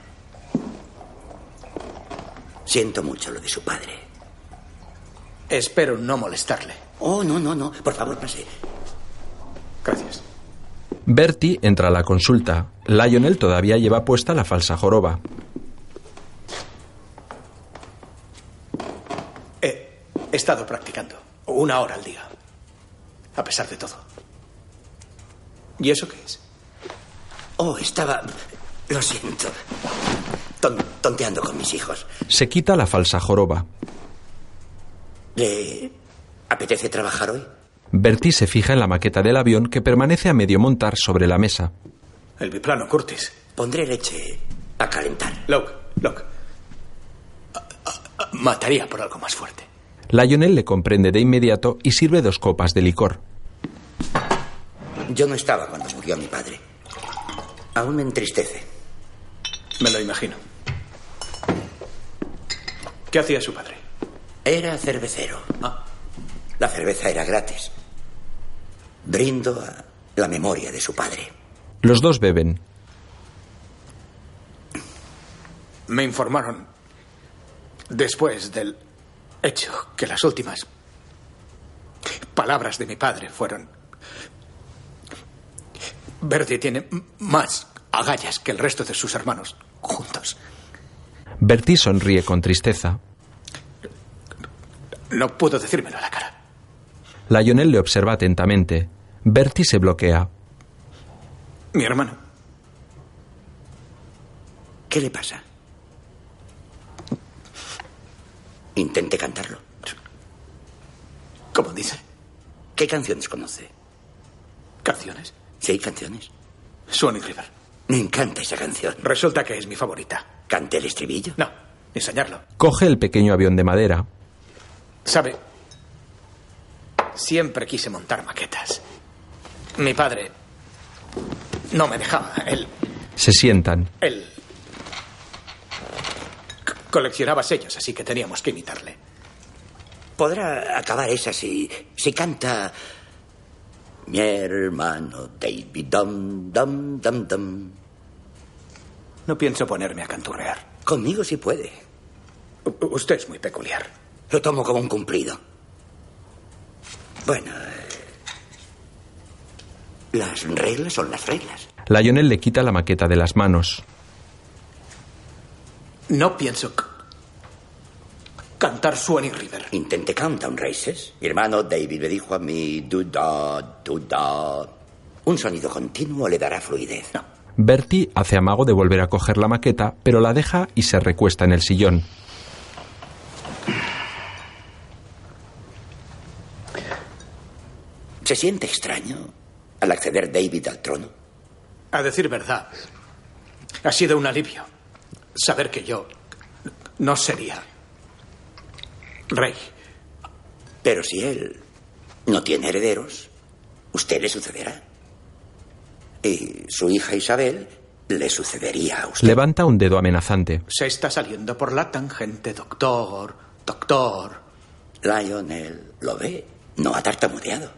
Siento mucho lo de su padre. Espero no molestarle. Oh, no, no, no. Por favor, pase. Gracias. Bertie entra a la consulta. Lionel todavía lleva puesta la falsa joroba. He estado practicando. Una hora al día. A pesar de todo. ¿Y eso qué es? Oh, estaba... Lo siento. Ton- tonteando con mis hijos. Se quita la falsa joroba. ¿Le apetece trabajar hoy? Bertie se fija en la maqueta del avión que permanece a medio montar sobre la mesa. El biplano Curtis. Pondré leche a calentar. Look, look. Ah, ah, ah, Mataría por algo más fuerte. Lionel le comprende de inmediato y sirve dos copas de licor. Yo no estaba cuando murió mi padre. Aún me entristece. Me lo imagino. ¿Qué hacía su padre? Era cervecero. La cerveza era gratis. Brindo a la memoria de su padre. Los dos beben. Me informaron después del hecho que las últimas palabras de mi padre fueron Verdi tiene más agallas que el resto de sus hermanos juntos. Bertie sonríe con tristeza. No pudo decírmelo a la cara. Lionel le observa atentamente. Bertie se bloquea. Mi hermano. ¿Qué le pasa? Intente cantarlo. ¿Cómo dice? ¿Qué canciones conoce? ¿Canciones? Sí, canciones. Swanee River. Me encanta esa canción. Resulta que es mi favorita. ¿Cante el estribillo? No, enseñarlo. Coge el pequeño avión de madera. ¿Sabe? Siempre quise montar maquetas. Mi padre no me dejaba. Él, Se sientan. él coleccionaba sellos, así que teníamos que imitarle. Podrá acabar esa si, si canta. Mi hermano David, dum, dum, dum, dum. No pienso ponerme a canturrear. Conmigo sí puede. U- usted es muy peculiar. Lo tomo como un cumplido. Bueno. eh, Las reglas son las reglas. Lionel le quita la maqueta de las manos. No pienso cantar Swanee River. Intente Countdown Races. Mi hermano David me dijo a mí, duda, duda. Un sonido continuo le dará fluidez. Bertie hace amago de volver a coger la maqueta, pero la deja y se recuesta en el sillón. ¿Se siente extraño al acceder David al trono? A decir verdad, ha sido un alivio saber que yo no sería rey. Pero si él no tiene herederos, usted le sucederá. Y su hija Isabel le sucedería a usted. Levanta un dedo amenazante. Se está saliendo por la tangente, doctor, doctor. Lionel lo ve. No ha tartamudeado.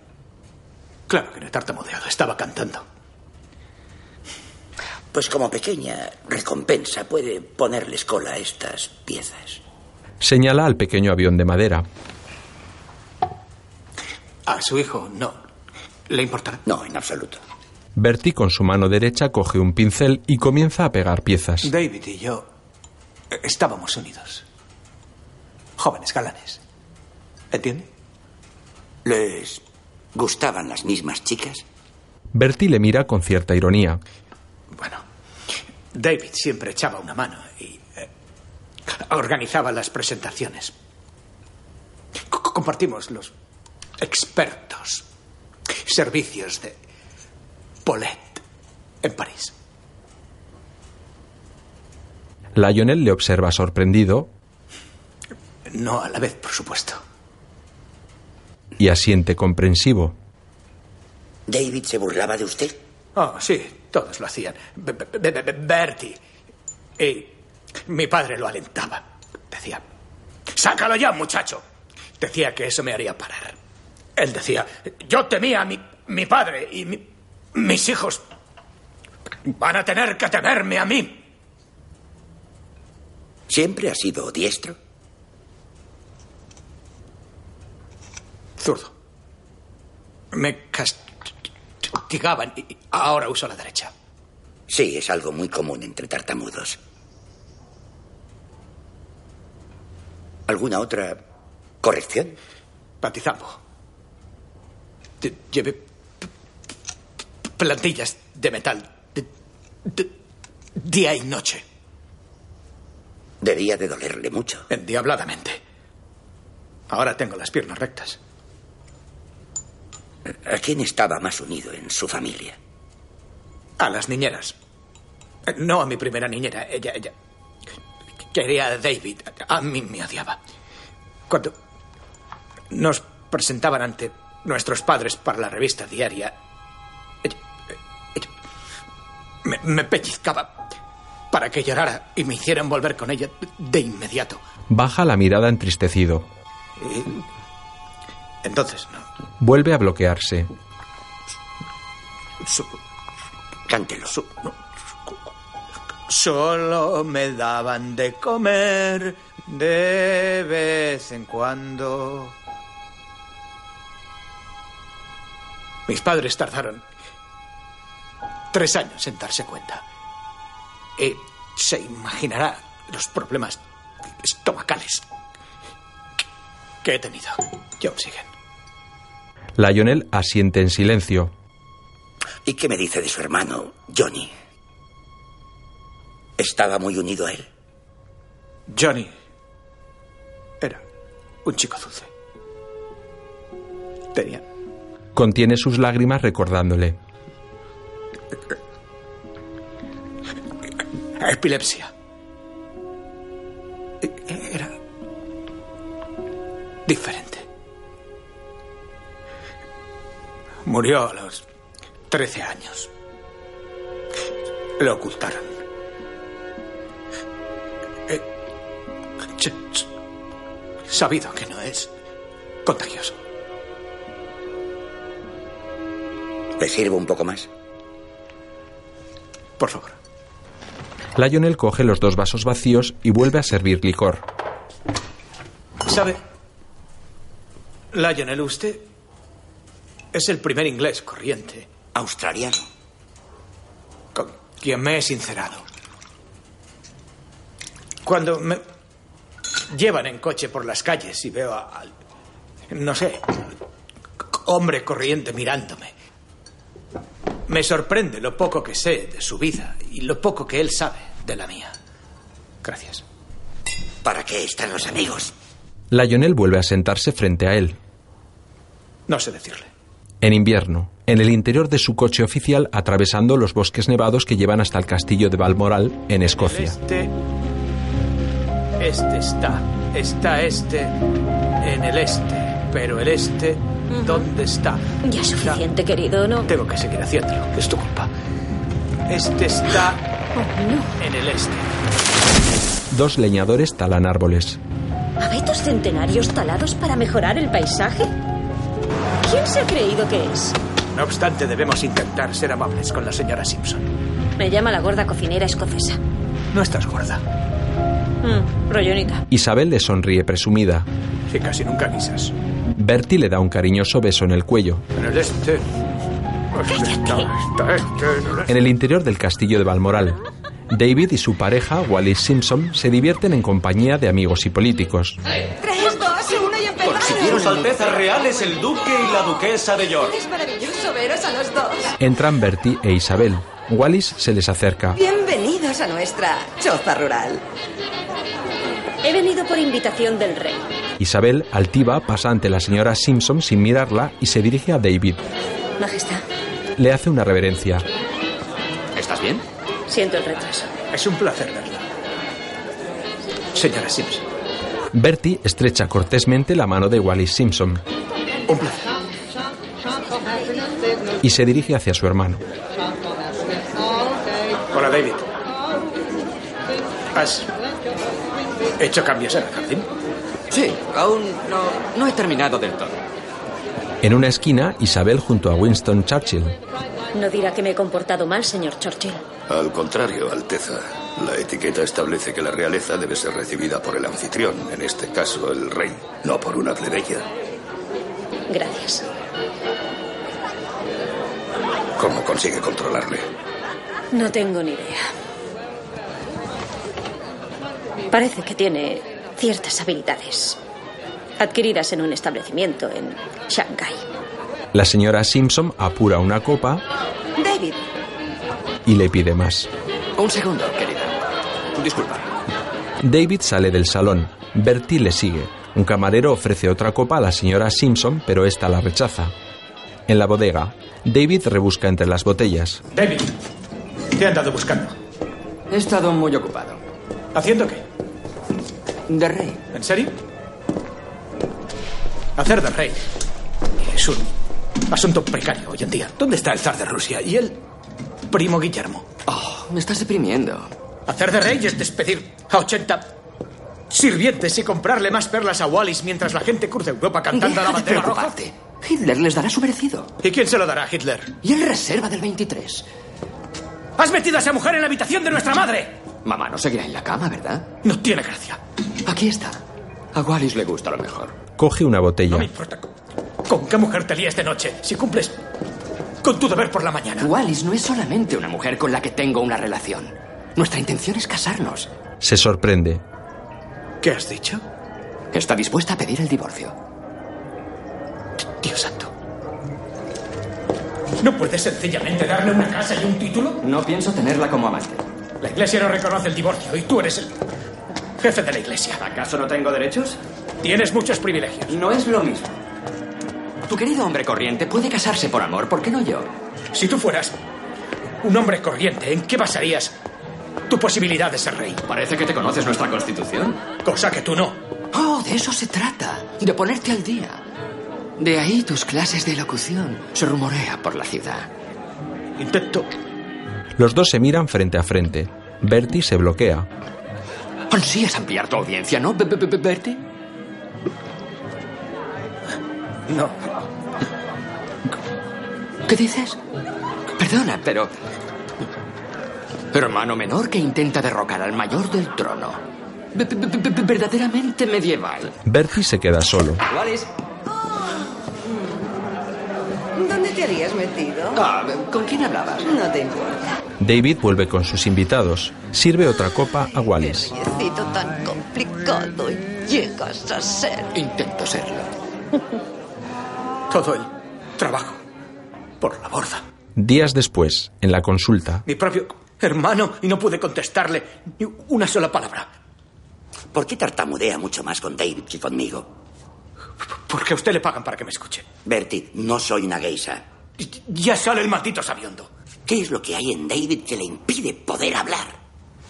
Claro que no he tartamudeado, estaba cantando. Pues como pequeña recompensa puede ponerles cola a estas piezas. Señala al pequeño avión de madera. A su hijo no. ¿Le importará? No, en absoluto. Bertie con su mano derecha coge un pincel y comienza a pegar piezas. David y yo eh, estábamos unidos. Jóvenes galanes. ¿Entiende? ¿Les gustaban las mismas chicas? Bertie le mira con cierta ironía. Bueno, David siempre echaba una mano y eh, organizaba las presentaciones. C- compartimos los expertos servicios de Paulette en París. Lionel le observa sorprendido. No a la vez, por supuesto. Y asiente comprensivo. ¿David se burlaba de usted? Oh, sí, todos lo hacían. Be- be- be- be- Bertie. Y mi padre lo alentaba. Decía, sácalo ya, muchacho. Decía que eso me haría parar. Él decía, yo temía a mi, mi padre y mi- mis hijos van a tener que temerme a mí. ¿Siempre ha sido diestro? Zurdo. Me castigaban y ahora uso la derecha. Sí, es algo muy común entre tartamudos. ¿Alguna otra corrección? Patizambo. Lle- Llevé plantillas de metal de- de- día y noche. Debía de dolerle mucho. Endiabladamente. Ahora tengo las piernas rectas. ¿A quién estaba más unido en su familia? A las niñeras. No a mi primera niñera. Ella, ella. Quería a David. A mí me odiaba. Cuando nos presentaban ante nuestros padres para la revista diaria, ella, ella me, me pellizcaba para que llorara y me hicieran volver con ella de inmediato. Baja la mirada entristecido. Y entonces, no. Vuelve a bloquearse. Su- Cántelo. no. Solo me daban de comer de vez en cuando. Mis padres tardaron tres años en darse cuenta. Y se imaginará los problemas estomacales que he tenido. Y aún siguen. Lionel asiente en silencio. ¿Y qué me dice de su hermano, Johnny? ¿Estaba muy unido a él? Johnny era un chico dulce. Tenía Contiene sus lágrimas recordándole. epilepsia. Era diferente. Murió a los 13 años. Lo ocultaron. Ch- sabido que no es contagioso. ¿Le sirvo un poco más? Por favor. Lionel coge los dos vasos vacíos y vuelve a servir licor. ¿Sabe? Lionel, usted es el primer inglés corriente Australiano. con quien me he sincerado. Cuando me llevan en coche por las calles y veo a- al, no sé, hombre corriente mirándome, me sorprende lo poco que sé de su vida y lo poco que él sabe de la mía. Gracias. ¿Para qué están los amigos? Lionel vuelve a sentarse frente a él. No sé decirle. En invierno, en el interior de su coche oficial, atravesando los bosques nevados que llevan hasta el castillo de Balmoral, en Escocia. Este. Este está. Está este en el este. Pero el este, ¿dónde está? Ya es suficiente, querido, ¿no? Tengo que seguir haciéndolo, que es tu culpa. Este está Oh, en el este. Dos leñadores talan árboles. ¿Abetos centenarios talados para mejorar el paisaje? ¿Quién se ha creído que es? No obstante, debemos intentar ser amables con la señora Simpson. Me llama la gorda cocinera escocesa. No estás gorda. Mm, rollonita. Isabel le sonríe presumida. Y casi nunca guisas. Bertie le da un cariñoso beso en el cuello. En el este. Está, está este, en el este. En el interior del castillo de Balmoral, David y su pareja, Wallis Simpson, se divierten en compañía de amigos y políticos. Tres, dos, uno y empezamos. Sus Altezas Reales, el Duque y la Duquesa de York. Es maravilloso veros a los dos. Entran Bertie e Isabel. Wallis se les acerca. Bienvenidos a nuestra choza rural. He venido por invitación del rey. Isabel, altiva, pasa ante la señora Simpson sin mirarla y se dirige a David. Majestad, Le hace una reverencia. ¿Estás bien? siento el retraso. Es un placer verla. Señora Simpson. Bertie estrecha cortésmente la mano de Wallis Simpson. Un placer. Y se dirige hacia su hermano. Hola, David. ¿Has hecho cambios en el jardín? Sí, aún no, no he terminado del todo. En una esquina, Isabel junto a Winston Churchill. No dirá que me he comportado mal, señor Churchill. Al contrario, Alteza. La etiqueta establece que la realeza debe ser recibida por el anfitrión, en este caso el rey, no por una plebeya. Gracias. ¿Cómo consigue controlarle? No tengo ni idea. Parece que tiene ciertas habilidades adquiridas en un establecimiento en Shanghai. La señora Simpson apura una copa David, y le pide más. Un segundo, querida. Disculpa. David sale del salón. Bertie le sigue. Un camarero ofrece otra copa a la señora Simpson, pero esta la rechaza. En la bodega, David rebusca entre las botellas. David, te he andado buscando. He estado muy ocupado. ¿Haciendo qué? De rey. ¿En serio? Hacer de rey es un asunto precario hoy en día. ¿Dónde está el zar de Rusia y el primo Guillermo? Oh, me estás deprimiendo. Hacer de rey es despedir a 80 sirvientes y comprarle más perlas a Wallis mientras la gente cruza Europa cantando Deja la de bandera roja. Hitler les dará su merecido. ¿Y quién se lo dará a Hitler? Y el reserva del 23. ¡Has metido a esa mujer en la habitación de nuestra madre! Mamá no seguirá en la cama, ¿verdad? No tiene gracia. Aquí está. A Wallis le gusta lo mejor. Coge una botella. No me importa con, con qué mujer te líes de noche si cumples con tu deber por la mañana. Wallis no es solamente una mujer con la que tengo una relación. Nuestra intención es casarnos. Se sorprende. ¿Qué has dicho? Está dispuesta a pedir el divorcio. Dios santo. ¿No puedes sencillamente darle una casa y un título? No pienso tenerla como amante. La iglesia no reconoce el divorcio y tú eres el jefe de la iglesia. ¿Acaso no tengo derechos? Tienes muchos privilegios. No es lo mismo. Tu querido hombre corriente puede casarse por amor, ¿por qué no yo? Si tú fueras un hombre corriente, ¿en qué basarías tu posibilidad de ser rey? Parece que te conoces nuestra constitución. Cosa que tú no. Oh, de eso se trata. De ponerte al día. De ahí tus clases de elocución. Se rumorea por la ciudad. Intento. Los dos se miran frente a frente. Bertie se bloquea. Ansías ampliar tu audiencia, ¿no, Be- Be- Be- Bertie? No. ¿Qué dices? Perdona, pero... Hermano menor que intenta derrocar al mayor del trono. Verdaderamente medieval. Bertie se queda solo. Wallis. ¿dónde te habías metido? Ah, ¿con quién hablabas? No te importa. David vuelve con sus invitados. Sirve otra copa a Wallis. Necesito tan complicado y llegas a ser. Intento serlo. Todo el trabajo por la borda. Días después, en la consulta, Mi propio hermano y no pude contestarle ni una sola palabra. ¿Por qué tartamudea mucho más con David que conmigo? Porque a usted le pagan para que me escuche. Bertie, no soy una geisha. Ya sale el maldito sabiondo. ¿Qué es lo que hay en David que le impide poder hablar?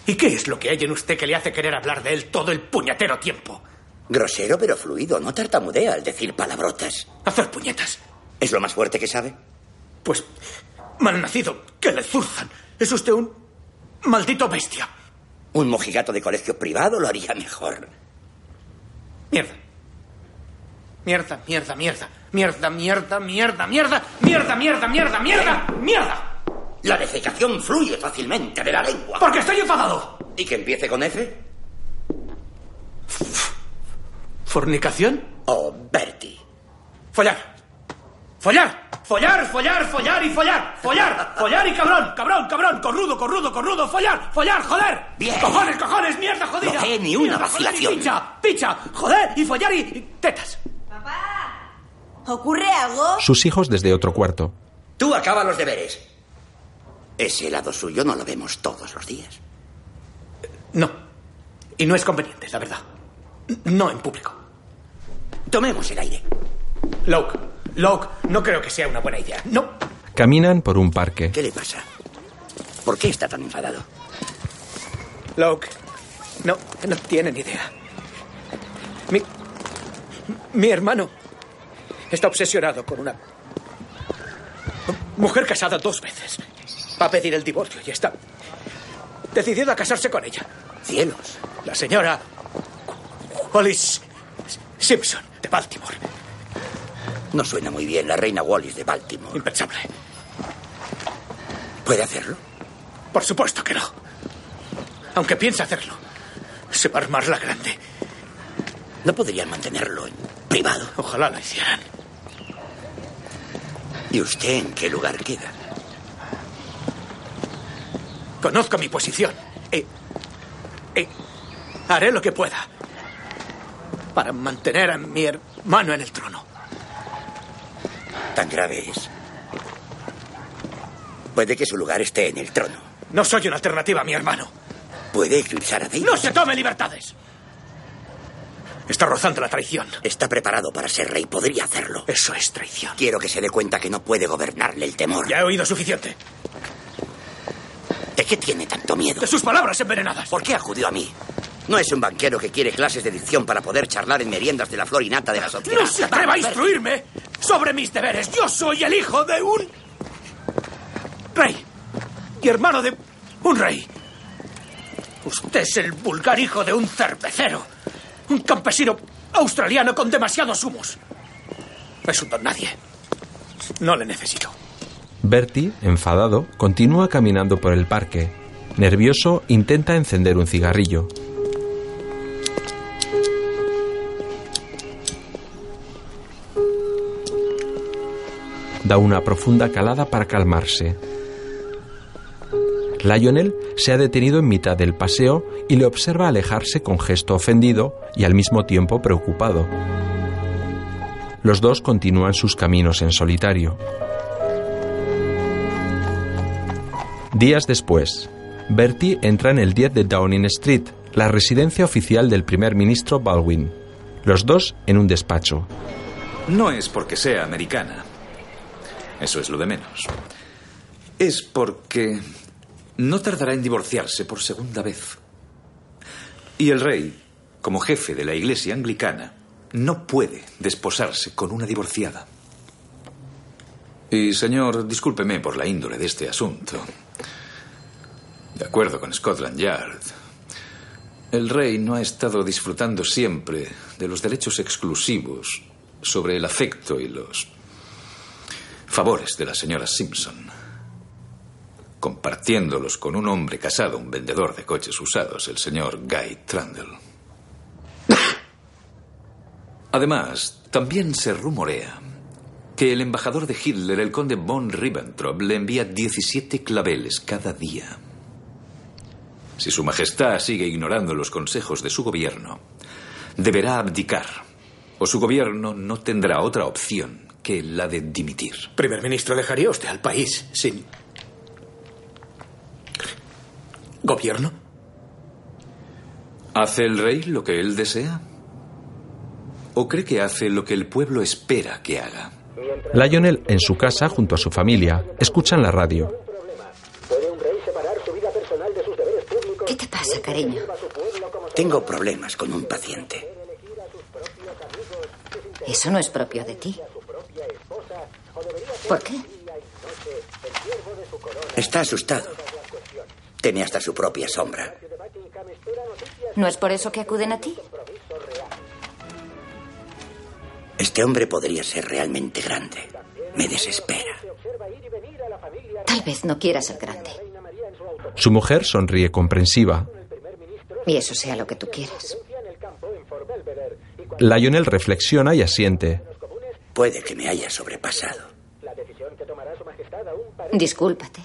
¿Y qué es lo que hay en usted que le hace querer hablar de él todo el puñetero tiempo? Grosero pero fluido, no tartamudea al decir palabrotas. Hacer puñetas. ¿Es lo más fuerte que sabe? Pues, malnacido, que le zurzan. Es usted un maldito bestia. Un mojigato de colegio privado lo haría mejor. Mierda. Mierda, mierda, mierda. Mierda, mierda, mierda, mierda. Mierda, mierda, mierda, mierda. Mierda. La defecación fluye fácilmente de la lengua. Porque estoy enfadado. ¿Y que empiece con F? ¿Fornicación? Oh, Bertie. Follar. Follar. Follar, follar, follar y follar. Follar, follar y cabrón, cabrón, cabrón. Corrudo, corrudo, corrudo. Follar, follar, joder. Bien. Cojones, cojones, mierda, jodida. No hay ni una Mierda, joder, y vacilación. Picha, picha, joder y follar y y tetas. ¿Ocurre algo? sus hijos desde otro cuarto. Tú acaba los deberes. Ese lado suyo no lo vemos todos los días. No. Y no es conveniente, la verdad. No en público. Tomemos el aire. Locke, Locke, no creo que sea una buena idea. No. Caminan por un parque. ¿Qué le pasa? ¿Por qué está tan enfadado? Locke, no, no tiene ni idea. Mi, mi hermano Está obsesionado con una mujer casada dos veces. Va a pedir el divorcio y está decidido a casarse con ella. Cielos. La señora Wallis Simpson, de Baltimore. No suena muy bien, la reina Wallis de Baltimore. Impensable. ¿Puede hacerlo? Por supuesto que no. Aunque piense hacerlo, se va a armar la grande. ¿No podrían mantenerlo en privado? Ojalá lo hicieran. ¿Y usted en qué lugar queda? Conozco mi posición. Y, y haré lo que pueda para mantener a mi hermano en el trono. Grave es. Puede que su lugar esté en el trono. No soy una alternativa a mi hermano. Puede eclipsar a David. ¡No se tome libertades! Está rozando la traición. Está preparado para ser rey. Podría hacerlo. Eso es traición. Quiero que se dé cuenta que no puede gobernarle el temor. Ya he oído suficiente. ¿De qué tiene tanto miedo? De sus palabras envenenadas. ¿Por qué acudió a mí? No es un banquero que quiere clases de dicción para poder charlar en meriendas de la flor y nata de la sociedad. ¡No se atreva a instruirme sobre mis deberes! Yo soy el hijo de un rey y hermano de un rey. Usted es el vulgar hijo de un cervecero, un campesino australiano con demasiados humos. Es un don nadie. No le necesito. Bertie, enfadado, continúa caminando por el parque. Nervioso, intenta encender un cigarrillo. Da una profunda calada para calmarse. Lionel se ha detenido en mitad del paseo y le observa alejarse con gesto ofendido y al mismo tiempo preocupado. Los dos continúan sus caminos en solitario. Días después, Bertie entra en el 10 de Downing Street, la residencia oficial del primer ministro Baldwin. Los dos en un despacho. No es porque sea americana. Eso es lo de menos. Es porque no tardará en divorciarse por segunda vez. Y el rey, como jefe de la iglesia anglicana, no puede desposarse con una divorciada. Y, señor, discúlpeme por la índole de este asunto. De acuerdo con Scotland Yard, el rey no ha estado disfrutando siempre de los derechos exclusivos sobre el afecto y los favores de la señora Simpson, compartiéndolos con un hombre casado, un vendedor de coches usados, el señor Guy Trundle. Además, también se rumorea que el embajador de Hitler, el conde von Ribbentrop, le envía 17 claveles cada día. Si Su Majestad sigue ignorando los consejos de su gobierno, deberá abdicar, o su gobierno no tendrá otra opción que la de dimitir. Primer ministro, ¿dejaría usted al país sin gobierno? ¿Hace el rey lo que él desea? ¿O cree que hace lo que el pueblo espera que haga? Lionel, en su casa, junto a su familia, escuchan la radio. ¿Qué te pasa, cariño? Tengo problemas con un paciente. Eso no es propio de ti. ¿Por qué? Está asustado. Teme hasta su propia sombra. ¿No es por eso que acuden a ti? Este hombre podría ser realmente grande. Me desespera. Tal vez no quiera ser grande. Su mujer sonríe comprensiva. Y eso sea lo que tú quieras. Lionel reflexiona y asiente. Puede que me haya sobrepasado. Discúlpate.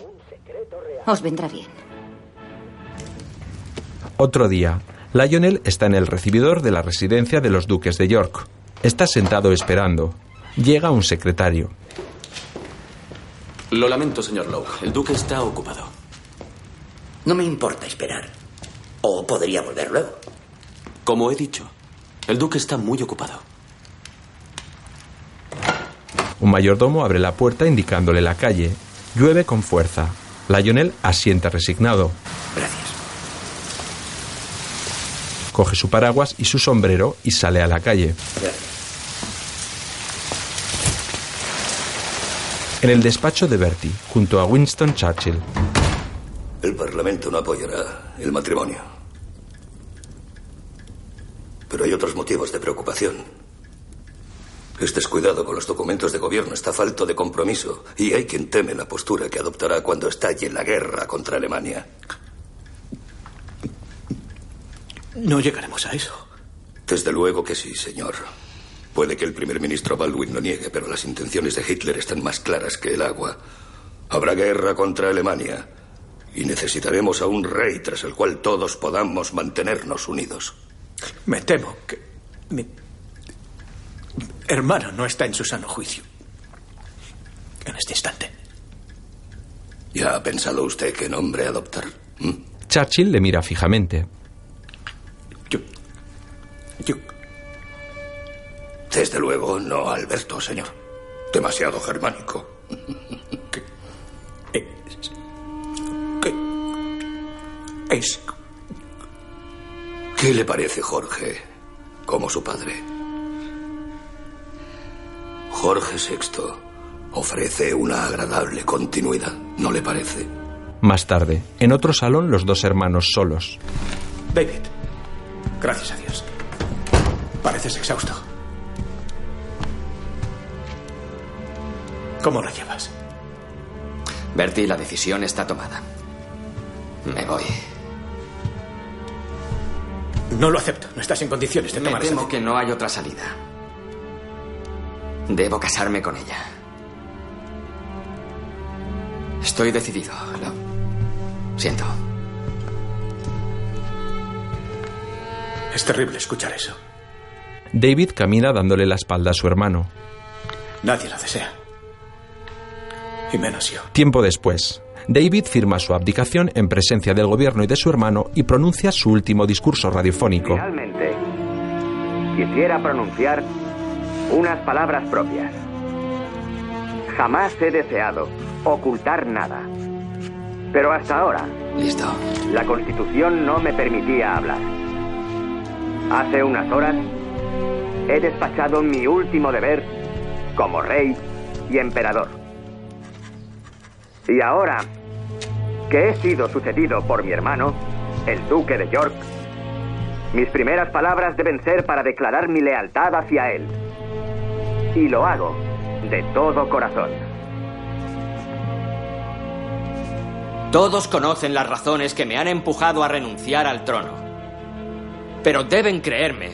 Os vendrá bien. Otro día, Lionel está en el recibidor de la residencia de los duques de York. Está sentado esperando. Llega un secretario. Lo lamento, señor Lowe. El duque está ocupado. No me importa esperar. O podría volver luego. Como he dicho, el duque está muy ocupado. Un mayordomo abre la puerta indicándole la calle. Llueve con fuerza. Lionel asiente resignado. Gracias. Coge su paraguas y su sombrero y sale a la calle. Gracias. En el despacho de Bertie, junto a Winston Churchill. El Parlamento no apoyará el matrimonio. Pero hay otros motivos de preocupación. Este descuidado con los documentos de gobierno está falto de compromiso y hay quien teme la postura que adoptará cuando estalle la guerra contra Alemania. No llegaremos a eso. Desde luego que sí, señor. Puede que el primer ministro Baldwin lo niegue, pero las intenciones de Hitler están más claras que el agua. Habrá guerra contra Alemania y necesitaremos a un rey tras el cual todos podamos mantenernos unidos. Me temo que mi hermano no está en su sano juicio. En este instante. ¿Ya ha pensado usted qué nombre adoptar? ¿Mm? Churchill le mira fijamente. Yo. Desde luego, no Alberto, señor. Demasiado germánico. Es. ¿Qué le parece Jorge como su padre? Jorge VI ofrece una agradable continuidad, ¿no le parece? Más tarde, en otro salón, los dos hermanos solos. David, gracias a Dios. Pareces exhausto. ¿Cómo lo llevas? Bertie, la decisión está tomada. Me voy. No lo acepto. No estás en condiciones de Me tomar temo esa que no hay otra salida. Debo casarme con ella. Estoy decidido. Lo siento. Es terrible escuchar eso. David camina dándole la espalda a su hermano. Nadie lo desea. Y menos yo. Tiempo después, David firma su abdicación en presencia del gobierno y de su hermano y pronuncia su último discurso radiofónico. Finalmente, quisiera pronunciar unas palabras propias. Jamás he deseado ocultar nada. Pero hasta ahora, Listo. la Constitución no me permitía hablar. Hace unas horas he despachado mi último deber como rey y emperador. Y ahora que he sido sucedido por mi hermano, el duque de York, mis primeras palabras deben ser para declarar mi lealtad hacia él. Y lo hago de todo corazón. Todos conocen las razones que me han empujado a renunciar al trono. Pero deben creerme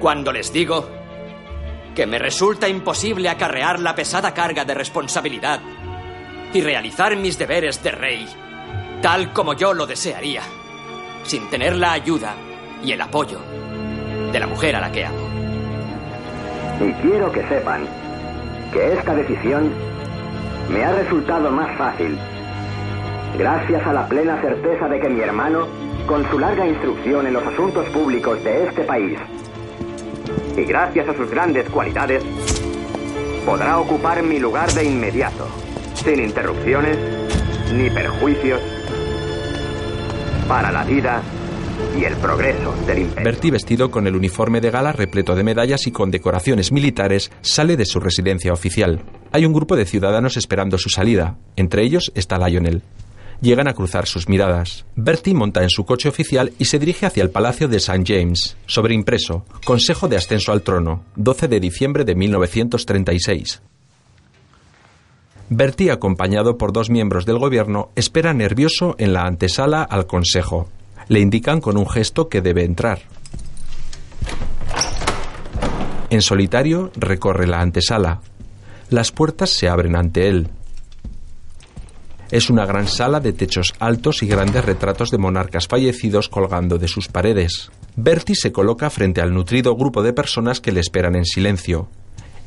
cuando les digo que me resulta imposible acarrear la pesada carga de responsabilidad y realizar mis deberes de rey tal como yo lo desearía, sin tener la ayuda y el apoyo de la mujer a la que amo. Y quiero que sepan que esta decisión me ha resultado más fácil gracias a la plena certeza de que mi hermano, con su larga instrucción en los asuntos públicos de este país, y gracias a sus grandes cualidades, podrá ocupar mi lugar de inmediato, sin interrupciones ni perjuicios, para la vida y el progreso del imperio. Bertie, vestido con el uniforme de gala repleto de medallas y con decoraciones militares, sale de su residencia oficial. Hay un grupo de ciudadanos esperando su salida. Entre ellos está Lionel. Llegan a cruzar sus miradas. Bertie monta en su coche oficial y se dirige hacia el Palacio de St. James. Sobreimpreso. Consejo de Ascenso al Trono. 12 de diciembre de 1936. Bertie, acompañado por dos miembros del gobierno, espera nervioso en la antesala al Consejo. Le indican con un gesto que debe entrar. En solitario recorre la antesala. Las puertas se abren ante él. Es una gran sala de techos altos y grandes retratos de monarcas fallecidos colgando de sus paredes. Bertie se coloca frente al nutrido grupo de personas que le esperan en silencio.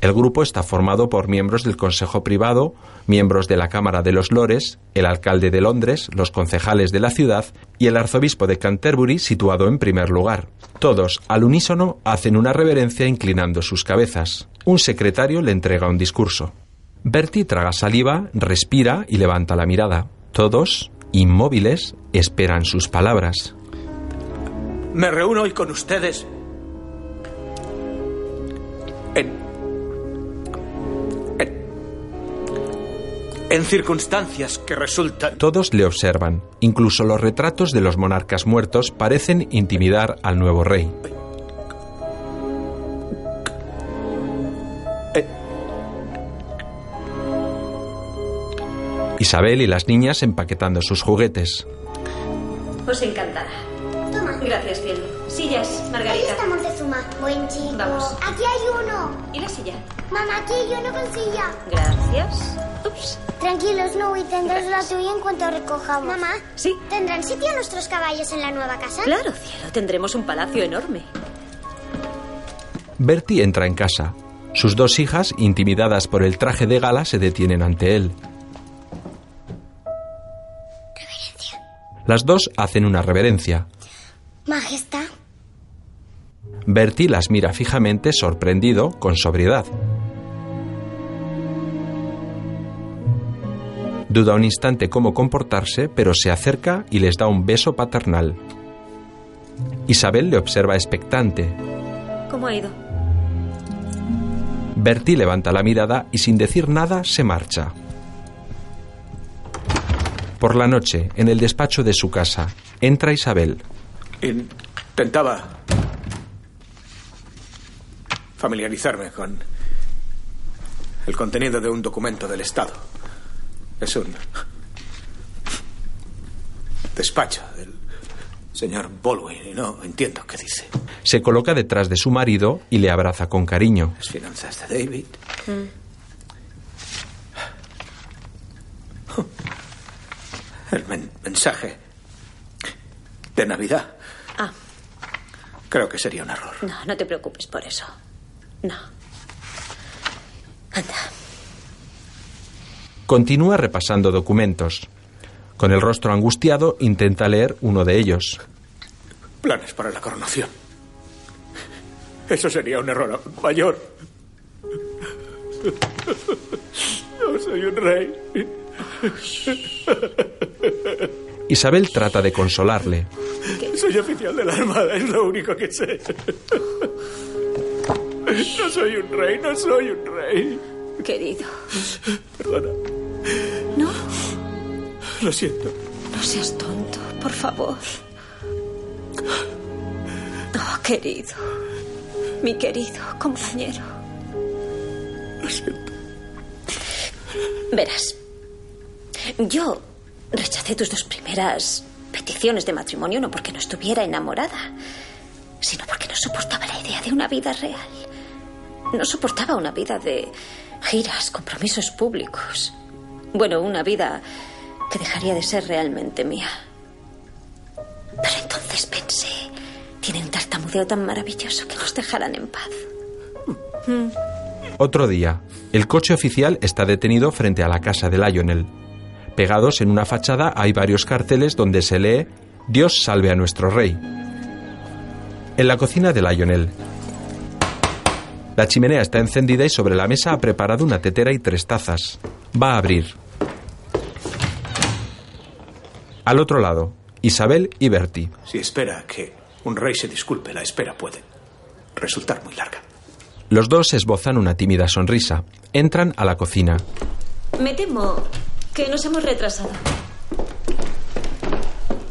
El grupo está formado por miembros del Consejo Privado, miembros de la Cámara de los Lores, el alcalde de Londres, los concejales de la ciudad y el arzobispo de Canterbury situado en primer lugar. Todos, al unísono, hacen una reverencia inclinando sus cabezas. Un secretario le entrega un discurso. Bertie traga saliva, respira y levanta la mirada. Todos, inmóviles, esperan sus palabras. Me reúno hoy con ustedes en, en, circunstancias que resultan... Todos le observan. Incluso los retratos de los monarcas muertos parecen intimidar al nuevo rey. Isabel y las niñas empaquetando sus juguetes. Os encantará. Toma. Gracias, cielo. Sillas, Margarita. Ahí está Montezuma. Buen chico. Vamos. Aquí hay uno. ¿Y la silla? Mamá, aquí hay uno con silla. Gracias. Ups. Tranquilos, no, y tendrás la tuya en cuanto recojamos. Mamá. Sí. ¿Tendrán sitio nuestros caballos en la nueva casa? Claro, cielo. Tendremos un palacio enorme. Bertie entra en casa. Sus dos hijas, intimidadas por el traje de gala, se detienen ante él. Las dos hacen una reverencia. Majestad. Bertie las mira fijamente, sorprendido, con sobriedad. Duda un instante cómo comportarse, pero se acerca y les da un beso paternal. Isabel le observa expectante. ¿Cómo ha ido? Bertie levanta la mirada y sin decir nada se marcha. Por la noche, en el despacho de su casa, entra Isabel. Intentaba familiarizarme con el contenido de un documento del Estado. Es un despacho del señor Baldwin y no entiendo qué dice. Se coloca detrás de su marido y le abraza con cariño. Las finanzas de David. El men- mensaje de Navidad. Ah. Creo que sería un error. No, no te preocupes por eso. No. Anda. Continúa repasando documentos. Con el rostro angustiado, intenta leer uno de ellos. Planes para la coronación. Eso sería un error mayor. No soy un rey. Isabel trata de consolarle. Soy oficial de la Armada, es lo único que sé. No soy un rey, no soy un rey. Querido. Perdona. No, Lo siento. no seas tonto, por favor. Oh, querido. Mi querido compañero. Lo siento. Verás. Yo rechacé tus dos primeras peticiones de matrimonio no porque no estuviera enamorada, sino porque no soportaba la idea de una vida real. No soportaba una vida de giras, compromisos públicos. Bueno, una vida que dejaría de ser realmente mía. Pero entonces pensé, tienen un tartamudeo tan maravilloso que nos dejarán en paz. Mm. Otro día, el coche oficial está detenido frente a la casa de Lionel. Pegados en una fachada hay varios carteles donde se lee Dios salve a nuestro rey. En la cocina de Lionel. La chimenea está encendida y sobre la mesa ha preparado una tetera y tres tazas. Va a abrir. Al otro lado, Isabel y Bertie. Si espera que un rey se disculpe, la espera puede resultar muy larga. Los dos esbozan una tímida sonrisa. Entran a la cocina. Me temo que nos hemos retrasado.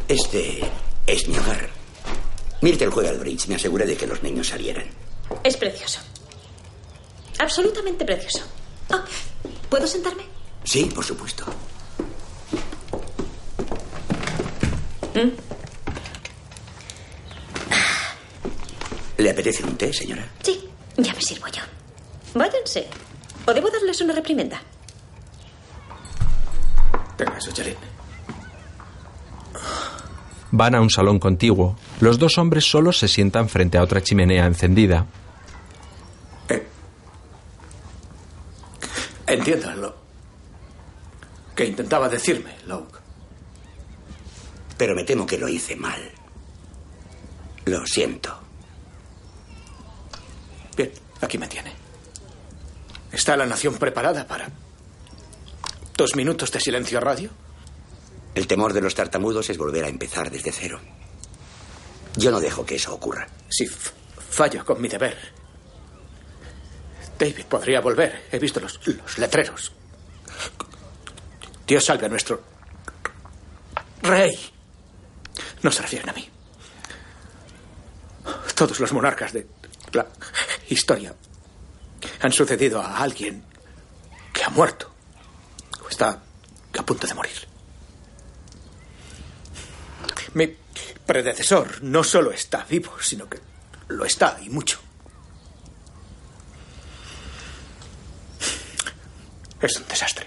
Este es mi hogar. Myrtle juega al bridge. Me aseguré de que los niños salieran. Es precioso. Absolutamente precioso. Ah, ¿Puedo sentarme? Sí, por supuesto. ¿Mm? ¿Le apetece un té, señora? Sí, ya me sirvo yo. Váyanse. ¿O debo darles una reprimenda? Tenga eso, Jalín. Van a un salón contiguo. Los dos hombres solos se sientan frente a otra chimenea encendida. Entiendo lo que intentaba decirme, Locke. Pero me temo que lo hice mal. Lo siento. Bien, aquí me tiene. ¿Está la nación preparada para dos minutos de silencio a radio? El temor de los tartamudos es volver a empezar desde cero. Yo no dejo que eso ocurra. Si fallo con mi deber, David podría volver. He visto los, los letreros. Dios salve a nuestro rey. No se refieren a mí. Todos los monarcas de la historia han sucedido a alguien que ha muerto o está a punto de morir. Mi predecesor no solo está vivo, sino que lo está y mucho. Es un desastre.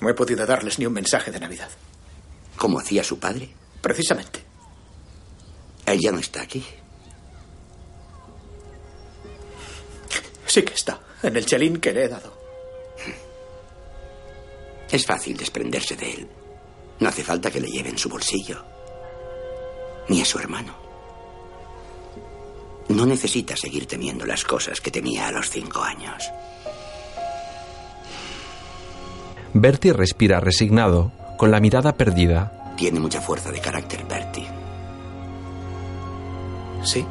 No he podido darles ni un mensaje de Navidad. ¿Cómo hacía su padre? Precisamente. Él ya no está aquí. Sí que está, en el chelín que le he dado. Es fácil desprenderse de él. No hace falta que le lleve en su bolsillo. Ni a su hermano. No necesita seguir temiendo las cosas que temía a los cinco años. Bertie respira resignado, con la mirada perdida. Tiene mucha fuerza de carácter, Bertie. Sí.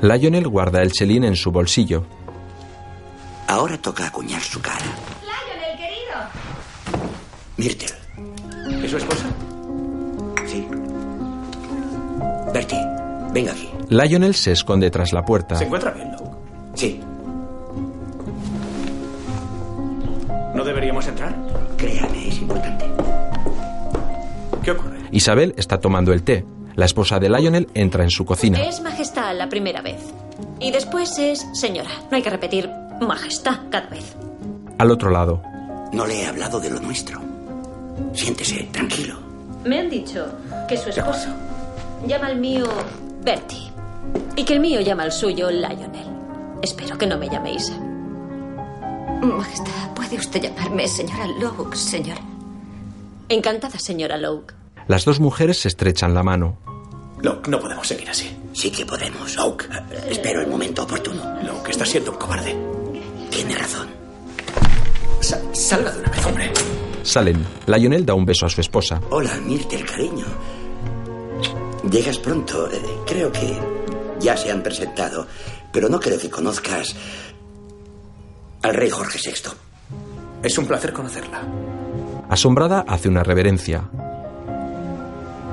Lionel guarda el chelín en su bolsillo. Ahora toca acuñar su cara. Lionel, querido. Myrtle. ¿Es su esposa? Sí. Bertie, venga aquí. Lionel se esconde tras la puerta. ¿Se encuentra bien, Luke? Sí. ¿No deberíamos entrar? Créame, es importante. ¿Qué ocurre? Isabel está tomando el té. La esposa de Lionel entra en su cocina. Es majestad la primera vez. Y después es señora. No hay que repetir majestad cada vez. Al otro lado, No le he hablado de lo nuestro. Siéntese, tranquilo. Me han dicho que su esposo llama al mío Bertie. Y que el mío llama al suyo Lionel. Espero que no me llaméis. Majestad, ¿puede usted llamarme señora Locke, señora? Encantada, señora Locke. las dos mujeres se estrechan la mano. Luke, no podemos seguir así. Sí que podemos. Oak, espero el momento oportuno. Luke, está siendo un cobarde. Tiene razón. Sa- salga de una vez, hombre. Salen. Lionel da un beso a su esposa. Hola, Myrtle, cariño. Llegas pronto. Eh, Creo que ya se han presentado, pero no creo que conozcas al rey Jorge VI. Es un placer conocerla. Asombrada hace una reverencia.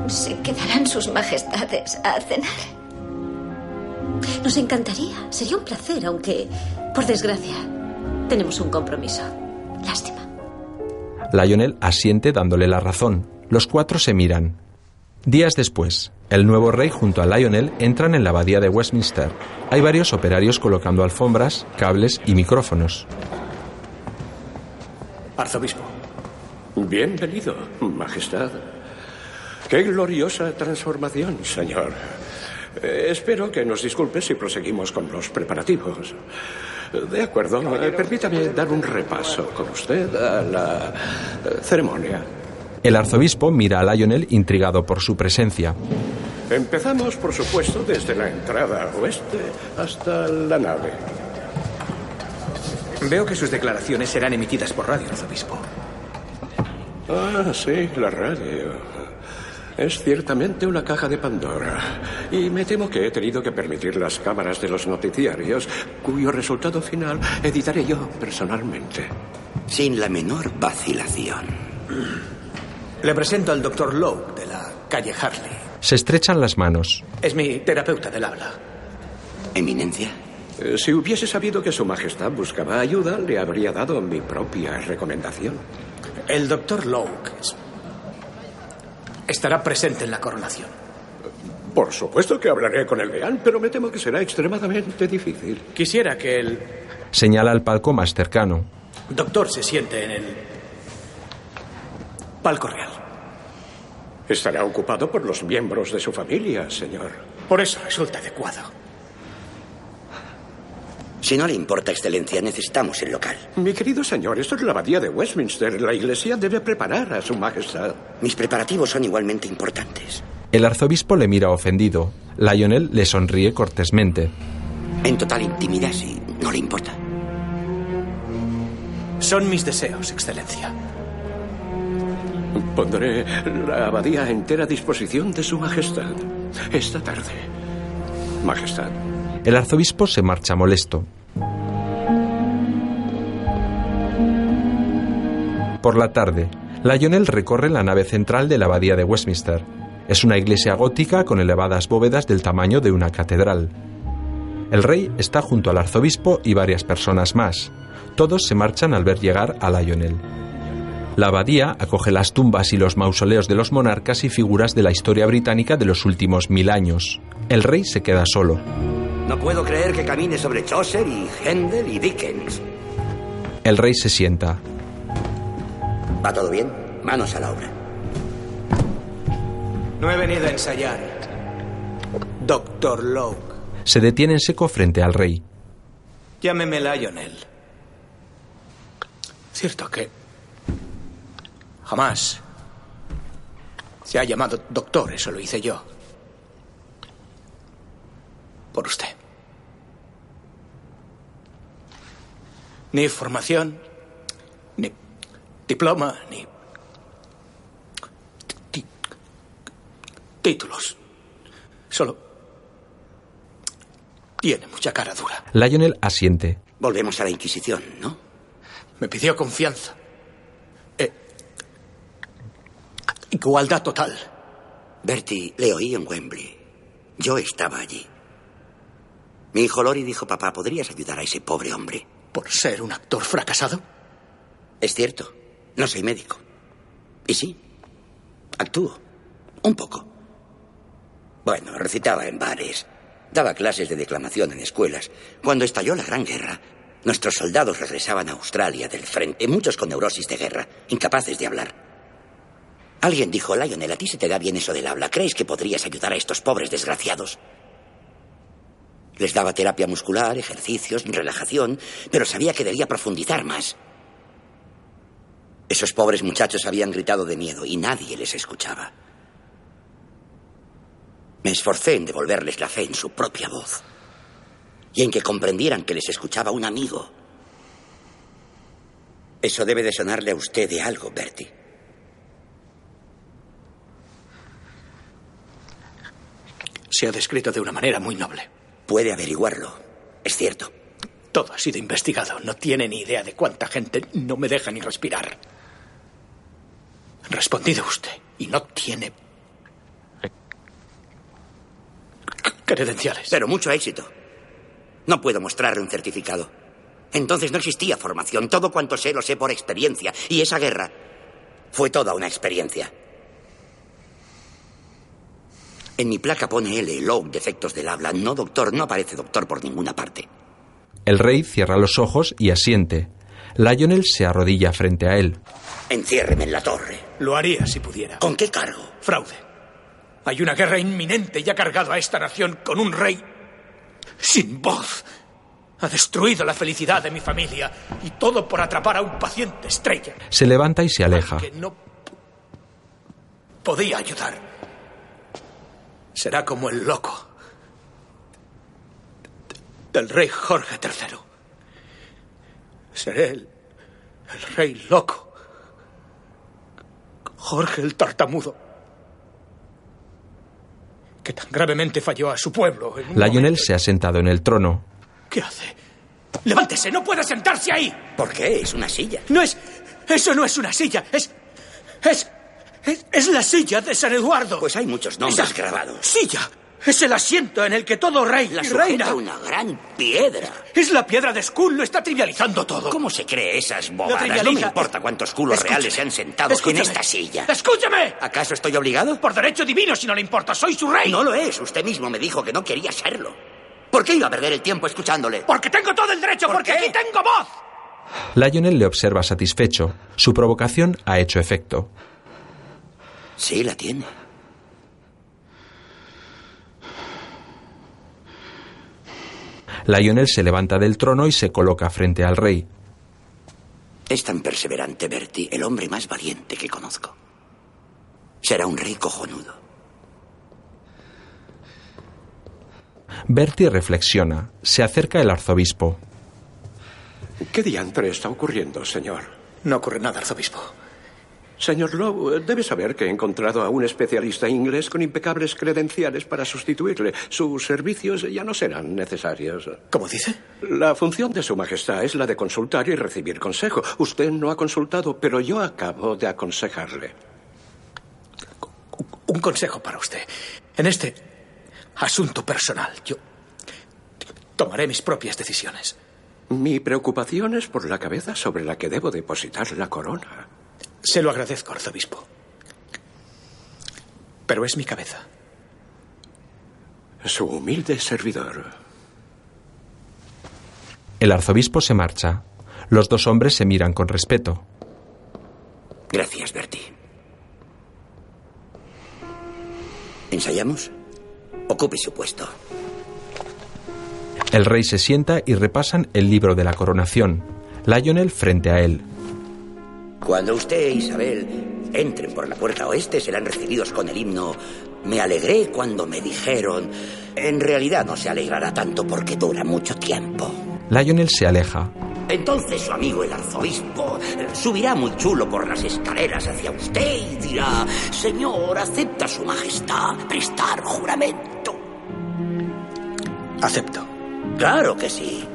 ¿Se quedarán sus majestades a cenar? Nos encantaría. Sería un placer, aunque, por desgracia, tenemos un compromiso. Lástima. Lionel asiente dándole la razón. Los cuatro se miran. Días después, el nuevo rey junto a Lionel entran en la abadía de Westminster. Hay varios operarios colocando alfombras, cables y micrófonos. Arzobispo. Bienvenido, Majestad. Qué gloriosa transformación, señor. Eh, espero que nos disculpe si proseguimos con los preparativos. De acuerdo, eh, permítame dar un repaso con usted a la eh, ceremonia. El arzobispo mira a Lionel intrigado por su presencia. Empezamos, por supuesto, desde la entrada oeste hasta la nave. Veo que sus declaraciones serán emitidas por radio, arzobispo. Ah, sí, la radio. Es ciertamente una caja de Pandora. Y me temo que he tenido que permitir las cámaras de los noticiarios, cuyo resultado final editaré yo personalmente. Sin la menor vacilación. Le presento al doctor Lowe de la calle Harley. Se estrechan las manos. Es mi terapeuta del habla. Eminencia. Eh, Si hubiese sabido que Su Majestad buscaba ayuda, le habría dado mi propia recomendación. El doctor Lowe es- estará presente en la coronación. Por supuesto que hablaré con el deán, pero me temo que será extremadamente difícil. Quisiera que el Señala al palco más cercano. doctor se siente en el palco real. Estará ocupado por los miembros de su familia, señor. Por eso resulta adecuado. Si no le importa, Excelencia, necesitamos el local. Mi querido señor, esto es la abadía de Westminster. La iglesia debe preparar a su majestad. Mis preparativos son igualmente importantes. El arzobispo le mira ofendido. Lionel le sonríe cortésmente. En total intimidad, si no le importa. Son mis deseos, Excelencia. Pondré la abadía a entera disposición de su majestad. Esta tarde. Majestad. El arzobispo se marcha molesto. Por la tarde, Lionel recorre la nave central de la abadía de Westminster. Es una iglesia gótica con elevadas bóvedas del tamaño de una catedral. El rey está junto al arzobispo y varias personas más. Todos se marchan al ver llegar a Lionel. La abadía acoge las tumbas y los mausoleos de los monarcas y figuras de la historia británica de los últimos mil años. El rey se queda solo. No puedo creer que camine sobre Chaucer y Händel y Dickens. El rey se sienta. ¿Va todo bien? Manos a la obra. No he venido a ensayar. Doctor Locke. Se detiene en seco frente al rey. Llámeme Lionel. Cierto que jamás se ha llamado doctor, eso lo hice yo. Por usted. Ni formación, ni diploma, ni títulos. Solo tiene mucha cara dura. Lionel asiente. Volvemos a la Inquisición, ¿no? Me pidió confianza. Eh, igualdad total. Bertie, le oí en Wembley. Yo estaba allí. Mi hijo Lori dijo, papá, ¿podrías ayudar a ese pobre hombre? ¿Por ser un actor fracasado? Es cierto. No soy médico. Y sí, actúo. Un poco. Bueno, recitaba en bares. Daba clases de declamación en escuelas. Cuando estalló la Gran Guerra, nuestros soldados regresaban a Australia del frente, muchos con neurosis de guerra, incapaces de hablar. Alguien dijo, Lionel, a ti se te da bien eso del habla. ¿Crees que podrías ayudar a estos pobres desgraciados? Les daba terapia muscular, ejercicios, relajación, pero sabía que debía profundizar más. Esos pobres muchachos habían gritado de miedo y nadie les escuchaba. Me esforcé en devolverles la fe en su propia voz y en que comprendieran que les escuchaba un amigo. Eso debe de sonarle a usted de algo, Bertie. Se ha descrito de una manera muy noble. Puede averiguarlo. Es cierto. Todo ha sido investigado. No tiene ni idea de cuánta gente no me deja ni respirar. Respondido usted. Y no tiene credenciales. Pero mucho éxito. No puedo mostrarle un certificado. Entonces no existía formación. Todo cuanto sé lo sé por experiencia. Y esa guerra fue toda una experiencia. En mi placa pone L, log, defectos del habla. No, doctor, no aparece doctor por ninguna parte. El rey cierra los ojos y asiente. Lionel se arrodilla frente a él. Enciérreme en la torre. Lo haría si pudiera. ¿Con qué cargo? Fraude. Hay una guerra inminente y ha cargado a esta nación con un rey sin voz. Ha destruido la felicidad de mi familia y todo por atrapar a un paciente estrella Se levanta y se aleja. que no podía ayudar. Será como el loco del rey Jorge III. Seré el, el rey loco. Jorge el tartamudo. Que tan gravemente falló a su pueblo. en un Lionel se ha sentado en el trono. ¿Qué hace? Levántese, no puede sentarse ahí. ¿Por qué? Es una silla. No es. Eso no es una silla, es. Es. Es, es la silla de San Eduardo. Pues hay muchos nombres Esa grabados. Silla. Es el asiento en el que todo rey La y reina. una gran piedra. Es la piedra de Skull, lo está trivializando todo. ¿Cómo se cree esas bobadas? No me importa cuántos culos Escúchame. reales se han sentado Escúchame. en esta silla. ¡Escúchame! ¿Acaso estoy obligado? Por derecho divino, si no le importa, soy su rey. No lo es. Usted mismo me dijo que no quería serlo. ¿Por qué iba a perder el tiempo escuchándole? Porque tengo todo el derecho, ¿Por porque qué? aquí tengo voz. Lionel le observa satisfecho. Su provocación ha hecho efecto. Sí, la tiene. Lionel se levanta del trono y se coloca frente al rey. Es tan perseverante, Bertie, el hombre más valiente que conozco. Será un rey cojonudo. Bertie reflexiona. Se acerca el arzobispo. ¿Qué diantre está ocurriendo, señor? No ocurre nada, arzobispo. Señor Lowe, debe saber que he encontrado a un especialista inglés con impecables credenciales para sustituirle. Sus servicios ya no serán necesarios. ¿Cómo dice? La función de Su Majestad es la de consultar y recibir consejo. Usted no ha consultado, pero yo acabo de aconsejarle. Un consejo para usted. En este asunto personal, yo tomaré mis propias decisiones. Mi preocupación es por la cabeza sobre la que debo depositar la corona. Se lo agradezco, arzobispo. Pero es mi cabeza. Su humilde servidor. El arzobispo se marcha. Los dos hombres se miran con respeto. Gracias, Bertie. ¿Ensayamos? Ocupe su puesto. El rey se sienta y repasan el libro de la coronación. Lionel frente a él. Cuando usted e Isabel entren por la puerta oeste, serán recibidos con el himno Me alegré cuando me dijeron. En realidad no se alegrará tanto porque dura mucho tiempo. Lionel se aleja. Entonces su amigo el arzobispo subirá muy chulo por las escaleras hacia usted y dirá, Señor, acepta su majestad prestar juramento. Acepto. Claro que sí.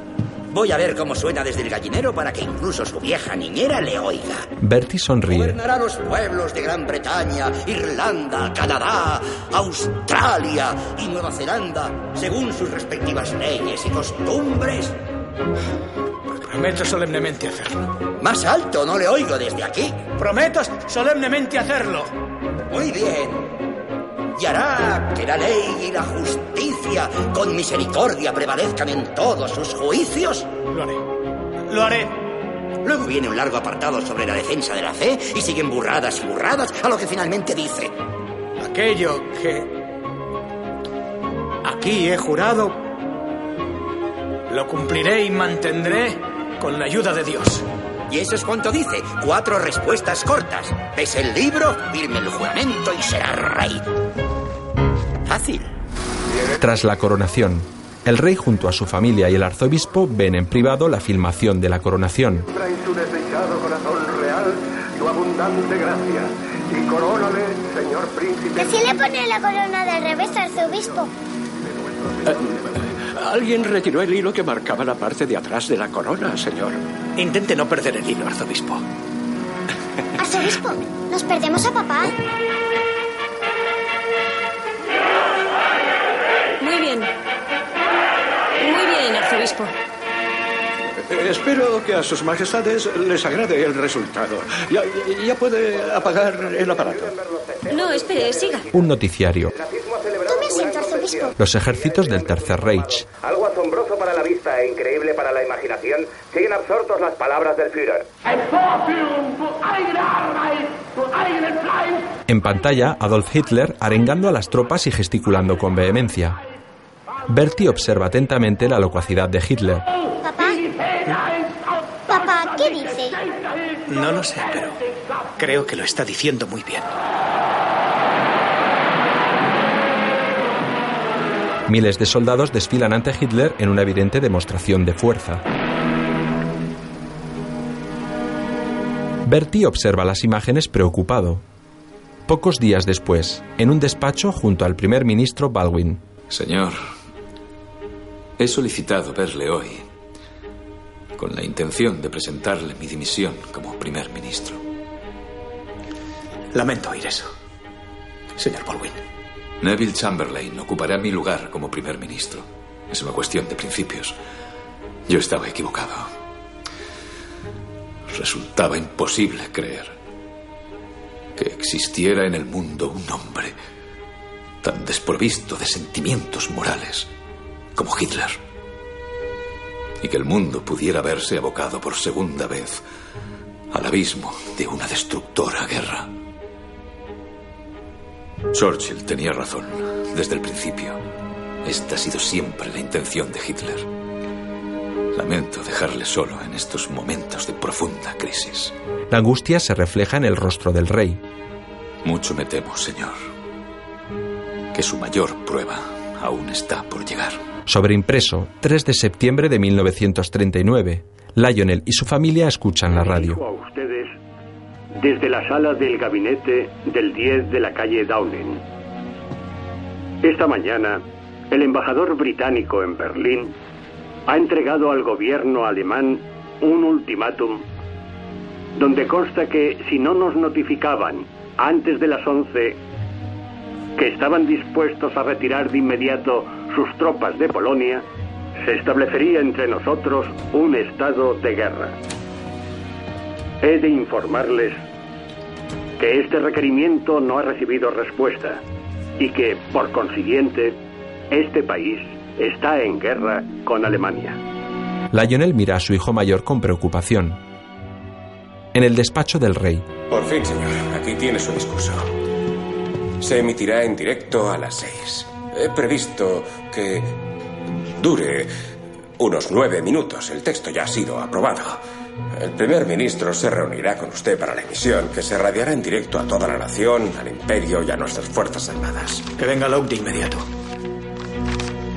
Voy a ver cómo suena desde el gallinero para que incluso su vieja niñera le oiga. Bertie sonríe. Gobernará los pueblos de Gran Bretaña, Irlanda, Canadá, Australia y Nueva Zelanda, según sus respectivas leyes y costumbres. Prometo solemnemente hacerlo. Más alto, no le oigo desde aquí. Prometo solemnemente hacerlo. Muy bien. Y hará que la ley y la justicia con misericordia prevalezcan en todos sus juicios. Lo haré. Lo haré. Luego viene un largo apartado sobre la defensa de la fe y siguen burradas y burradas a lo que finalmente dice. Aquello que aquí he jurado, lo cumpliré y mantendré con la ayuda de Dios. Y eso es cuanto dice. Cuatro respuestas cortas. Ves el libro, firme el juramento y será rey. Fácil. Tras la coronación, el rey junto a su familia y el arzobispo ven en privado la filmación de la coronación. Trae su desdichado corazón real, tu abundante gracia, y corónale, señor príncipe. ¿Que si le pone la corona del revés, arzobispo? Alguien retiró el hilo que marcaba la parte de atrás de la corona, señor. Intente no perder el hilo, arzobispo. Arzobispo, nos perdemos a papá. Muy bien. Muy bien, arzobispo. Eh, Espero que a sus majestades les agrade el resultado. Ya, ya puede apagar el aparato. No, espere, siga. Un noticiario. Tome asiento, Los ejércitos del Tercer Reich. Algo asombroso para la vista e increíble para la imaginación, siguen absortos las palabras del Führer. En pantalla, Adolf Hitler arengando a las tropas y gesticulando con vehemencia. Bertie observa atentamente la locuacidad de Hitler. Papá. Papá, ¿qué dice? No lo sé, pero creo que lo está diciendo muy bien. Miles de soldados desfilan ante Hitler en una evidente demostración de fuerza. Bertie observa las imágenes preocupado. Pocos días después, en un despacho junto al primer ministro Baldwin. Señor, he solicitado verle hoy con la intención de presentarle mi dimisión como primer ministro. Lamento oír eso, señor Baldwin. Neville Chamberlain ocupará mi lugar como primer ministro. Es una cuestión de principios. Yo estaba equivocado. Resultaba imposible creer que existiera en el mundo un hombre tan desprovisto de sentimientos morales como Hitler. Y que el mundo pudiera verse abocado por segunda vez al abismo de una destructora guerra. Churchill tenía razón desde el principio. Esta ha sido siempre la intención de Hitler. Lamento dejarle solo en estos momentos de profunda crisis. La angustia se refleja en el rostro del rey. Mucho me temo, señor, que su mayor prueba aún está por llegar. Sobreimpreso, 3 de septiembre de 1939. Lionel y su familia escuchan la radio. Desde la sala del gabinete del 10 de la calle Downing. Esta mañana, el embajador británico en Berlín ha entregado al gobierno alemán un ultimátum donde consta que si no nos notificaban antes de las 11 que estaban dispuestos a retirar de inmediato sus tropas de Polonia, se establecería entre nosotros un estado de guerra. He de informarles que este requerimiento no ha recibido respuesta y que, por consiguiente, este país está en guerra con Alemania. Lionel mira a su hijo mayor con preocupación. En el despacho del rey, Por fin, señor, aquí tiene su discurso. Se emitirá en directo a las seis. He previsto que dure unos nueve minutos. El texto ya ha sido aprobado. El primer ministro se reunirá con usted para la emisión, que se radiará en directo a toda la nación, al imperio y a nuestras fuerzas armadas. Que venga Locke de inmediato.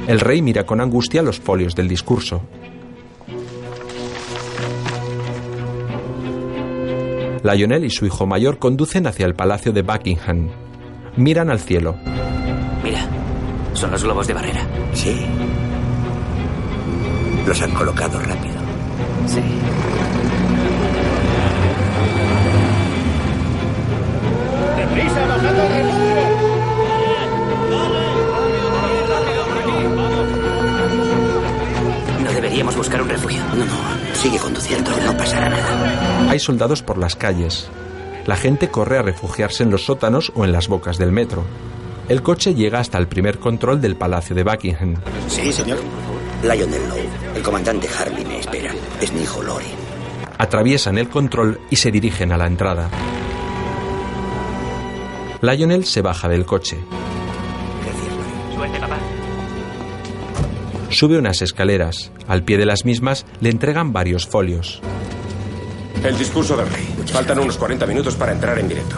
el rey mira con angustia los folios del discurso. Lionel y su hijo mayor conducen hacia el palacio de Buckingham. Miran al cielo. Mira, son los globos de barrera. Sí. Los han colocado rápido. Sí. ¡Deprisa, bajando refugio! No deberíamos buscar un refugio. No, no. Sigue conduciendo. No pasará nada. Hay soldados por las calles. La gente corre a refugiarse en los sótanos o en las bocas del metro. El coche llega hasta el primer control del palacio de Buckingham. Sí, señor. Lionel Lowe. El comandante Harley me espera. Es mi hijo Lori. Atraviesan el control y se dirigen a la entrada. Lionel se baja del coche. Suerte, papá. Sube unas escaleras. Al pie de las mismas le entregan varios folios. El discurso del rey. Faltan unos 40 minutos para entrar en directo.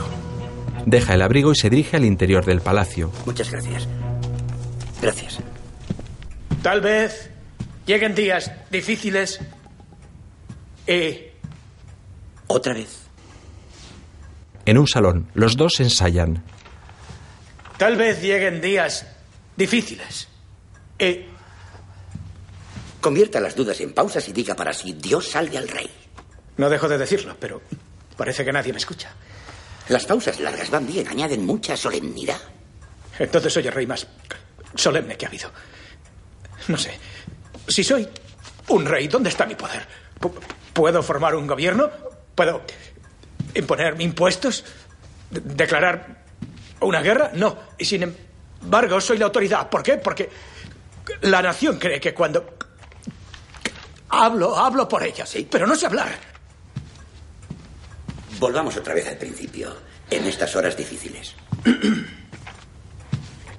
Deja el abrigo y se dirige al interior del palacio. Muchas gracias. Gracias. Tal vez lleguen días difíciles y ¿Otra vez? En un salón, los dos ensayan. tal vez lleguen días difíciles y Convierta las dudas en pausas y diga para sí, Dios salve al rey. no dejo de decirlo, pero parece que nadie me escucha. Las pausas largas van bien, añaden mucha solemnidad. Entonces soy el rey más solemne que ha habido. No sé. Si soy un rey, ¿dónde está mi poder? Pu- ¿Puedo formar un gobierno? ¿Puedo imponer impuestos? De- ¿Declarar una guerra? No. Y sin embargo, soy la autoridad. ¿Por qué? Porque la nación cree que cuando hablo, hablo por ella, sí, pero no sé hablar. Volvamos otra vez al principio, en estas horas difíciles.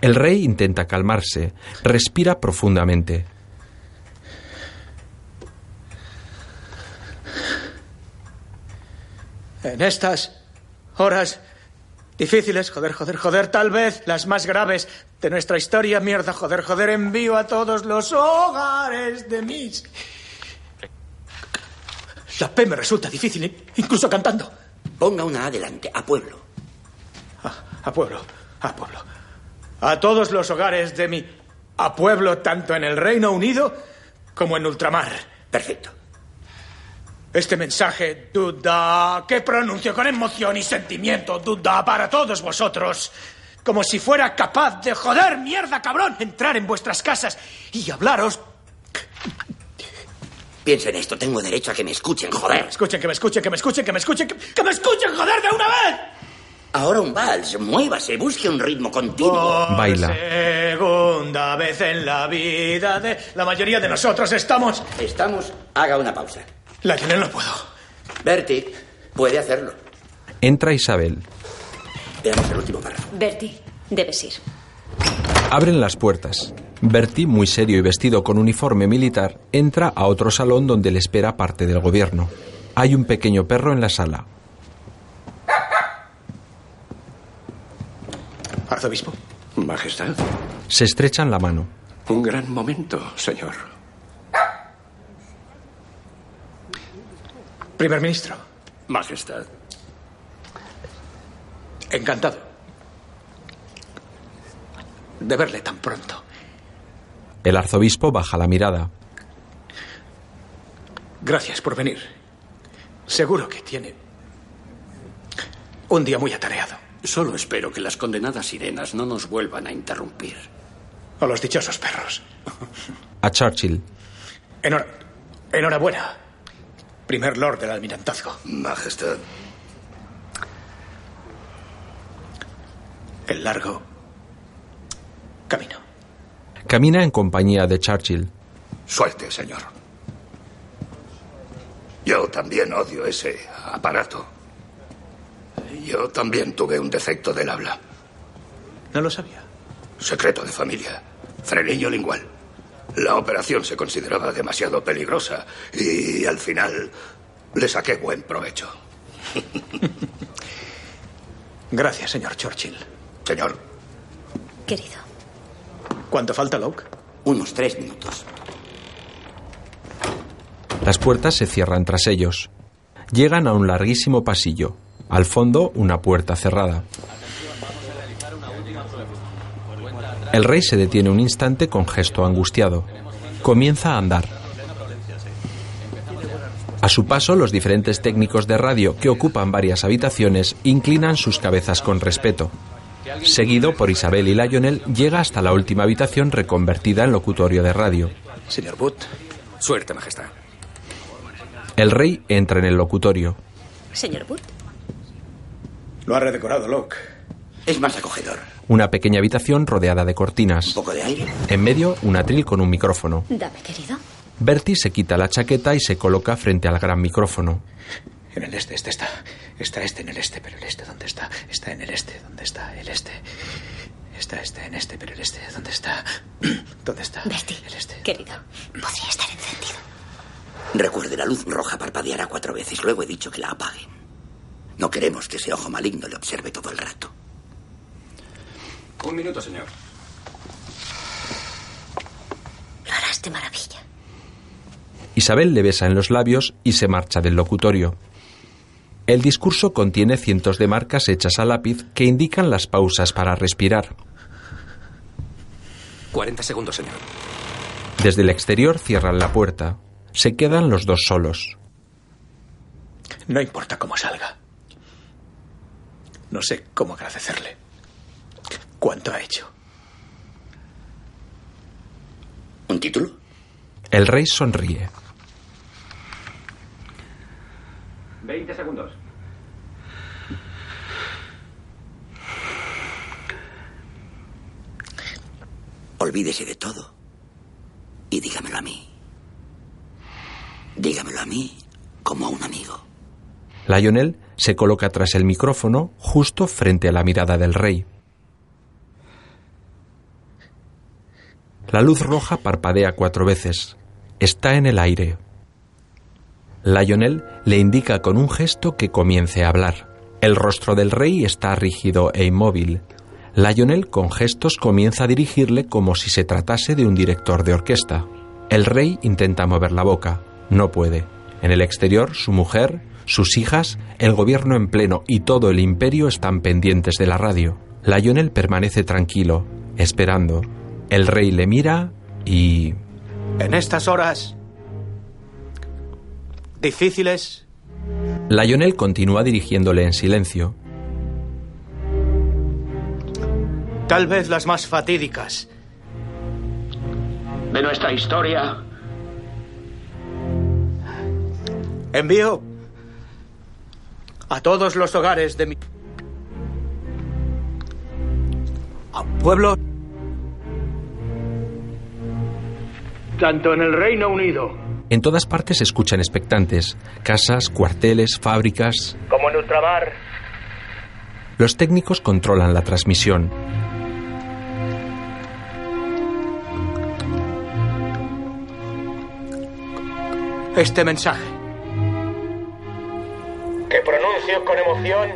El rey intenta calmarse, respira profundamente. En estas horas difíciles, joder, joder, joder, tal vez las más graves de nuestra historia, mierda, joder, joder, envío a todos los hogares de mis... La P me resulta difícil, incluso cantando. Ponga una adelante, a pueblo. A pueblo, a pueblo. A todos los hogares de mi... A pueblo, tanto en el Reino Unido como en ultramar. Perfecto. Este mensaje, duda, que pronuncio con emoción y sentimiento, duda, para todos vosotros. Como si fuera capaz de joder, mierda, cabrón, entrar en vuestras casas y hablaros. Piensa en esto, tengo derecho a que me escuchen, joder. Escuchen, que me escuchen, que me escuchen, que me escuchen, que, que me escuchen, joder, de una vez. Ahora un vals, muévase, busque un ritmo continuo. Por segunda vez en la vida de la mayoría de nosotros estamos. Estamos, haga una pausa. La llené, no puedo. Bertie, puede hacerlo. Entra Isabel. Veamos el último párrafo. Bertie, debes ir. Abren las puertas. Bertie, muy serio y vestido con uniforme militar, entra a otro salón donde le espera parte del gobierno. Hay un pequeño perro en la sala. Arzobispo. Majestad. Se estrechan la mano. Un gran momento, señor. Primer ministro. Majestad. Encantado. De verle tan pronto. El arzobispo baja la mirada. Gracias por venir. Seguro que tiene un día muy atareado. Solo espero que las condenadas sirenas no nos vuelvan a interrumpir. O los dichosos perros. A Churchill. Enhor- enhorabuena. Primer Lord del Almirantazgo. Majestad. El largo camino. Camina en compañía de Churchill. Suerte, señor. Yo también odio ese aparato. Yo también tuve un defecto del habla. No lo sabía. Secreto de familia. Frenillo lingual. La operación se consideraba demasiado peligrosa y al final le saqué buen provecho. Gracias, señor Churchill. Señor. Querido. ¿Cuánto falta, Locke? Unos tres minutos. Las puertas se cierran tras ellos. Llegan a un larguísimo pasillo. Al fondo, una puerta cerrada. El rey se detiene un instante con gesto angustiado. Comienza a andar. A su paso, los diferentes técnicos de radio que ocupan varias habitaciones inclinan sus cabezas con respeto. Seguido por Isabel y Lionel, llega hasta la última habitación reconvertida en locutorio de radio. Señor Wood. Suerte, Majestad. El rey entra en el locutorio. Señor Wood. Lo ha redecorado, Locke. Es más acogedor. Una pequeña habitación rodeada de cortinas. Un poco de aire. En medio, un atril con un micrófono. Dame, querido. Bertie se quita la chaqueta y se coloca frente al gran micrófono. En el este, este está. Está este en el este, pero el este, ¿dónde está? Está en el este, ¿dónde está? El este. Está este en este, pero el este, ¿dónde está? ¿Dónde está? Bertie, El este. querido. Podría estar encendido. Recuerde, la luz roja parpadeará cuatro veces. Luego he dicho que la apaguen. No queremos que ese ojo maligno le observe todo el rato. Un minuto, señor. Lo harás de maravilla. Isabel le besa en los labios y se marcha del locutorio. El discurso contiene cientos de marcas hechas a lápiz que indican las pausas para respirar. 40 segundos, señor. Desde el exterior cierran la puerta. Se quedan los dos solos. No importa cómo salga. No sé cómo agradecerle. ¿Cuánto ha hecho? ¿Un título? El rey sonríe. 20 segundos. Olvídese de todo. Y dígamelo a mí. Dígamelo a mí como a un amigo. Lionel se coloca tras el micrófono justo frente a la mirada del rey. La luz roja parpadea cuatro veces. Está en el aire. Lionel le indica con un gesto que comience a hablar. El rostro del rey está rígido e inmóvil. Lionel con gestos comienza a dirigirle como si se tratase de un director de orquesta. El rey intenta mover la boca. No puede. En el exterior, su mujer, sus hijas, el gobierno en pleno y todo el imperio están pendientes de la radio. Lionel permanece tranquilo, esperando. El rey le mira y... En estas horas difíciles, Lionel continúa dirigiéndole en silencio. tal vez las más fatídicas, De nuestra historia, envío a todos los hogares de mi a pueblo tanto en el Reino Unido En todas partes se escuchan expectantes. Casas, cuarteles, fábricas. como en ultramar, Los técnicos controlan la transmisión. este mensaje. Con emoción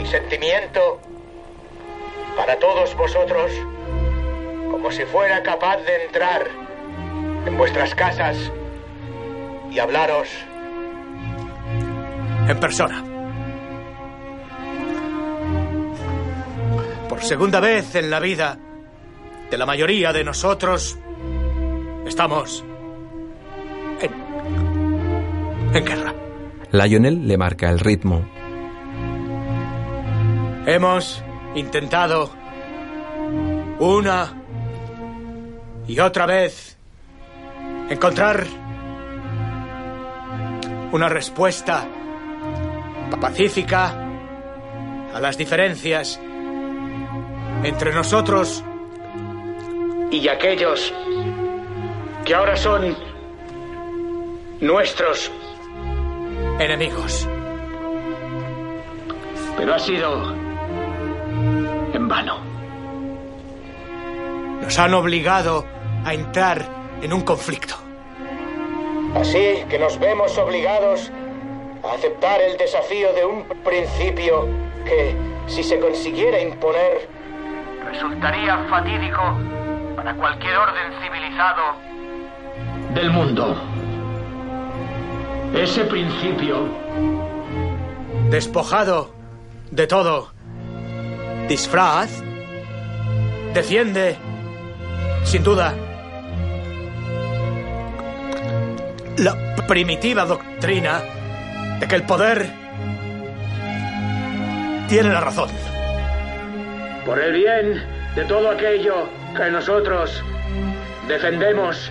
y sentimiento para todos vosotros, como si fuera capaz de entrar en vuestras casas y hablaros En persona. Por segunda vez en la vida de la mayoría de nosotros, estamos en, en guerra. Lionel le marca el ritmo. Hemos intentado una y otra vez encontrar una respuesta pacífica a las diferencias entre nosotros y aquellos que ahora son nuestros enemigos. Pero ha sido en vano. Nos han obligado a entrar en un conflicto. Así que nos vemos obligados a aceptar el desafío de un principio que, si se consiguiera imponer, resultaría fatídico para cualquier orden civilizado del mundo. Ese principio, despojado de todo. Disfraz, defiende, sin duda, la primitiva doctrina de que el poder tiene la razón. Por el bien de todo aquello que nosotros defendemos,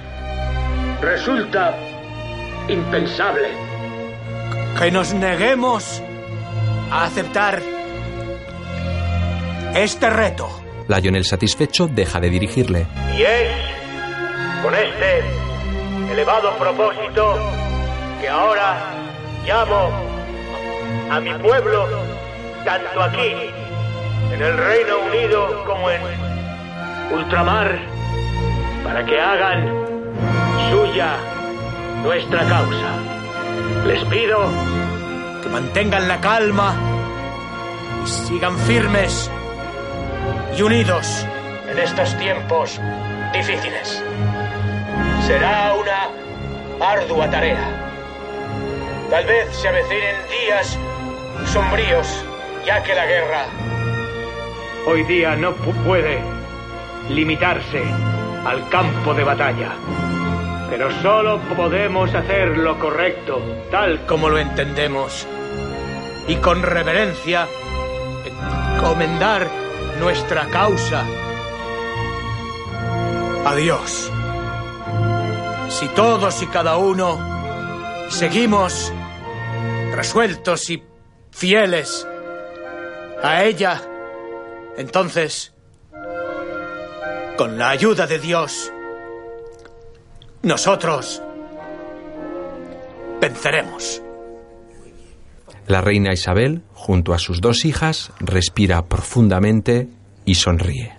resulta impensable. Que nos neguemos a aceptar este reto. Lionel satisfecho deja de dirigirle. Y es con este elevado propósito que ahora llamo a mi pueblo, tanto aquí, en el Reino Unido, como en ultramar, para que hagan suya nuestra causa. Les pido que mantengan la calma y sigan firmes y unidos en estos tiempos difíciles. Será una ardua tarea. Tal vez se avecinen días sombríos, ya que la guerra hoy día no puede limitarse al campo de batalla. Pero solo podemos hacer lo correcto, tal como lo entendemos, y con reverencia encomendar nuestra causa a Dios. Si todos y cada uno seguimos resueltos y fieles a ella, entonces, con la ayuda de Dios, nosotros venceremos. La reina Isabel, junto a sus dos hijas, respira profundamente y sonríe.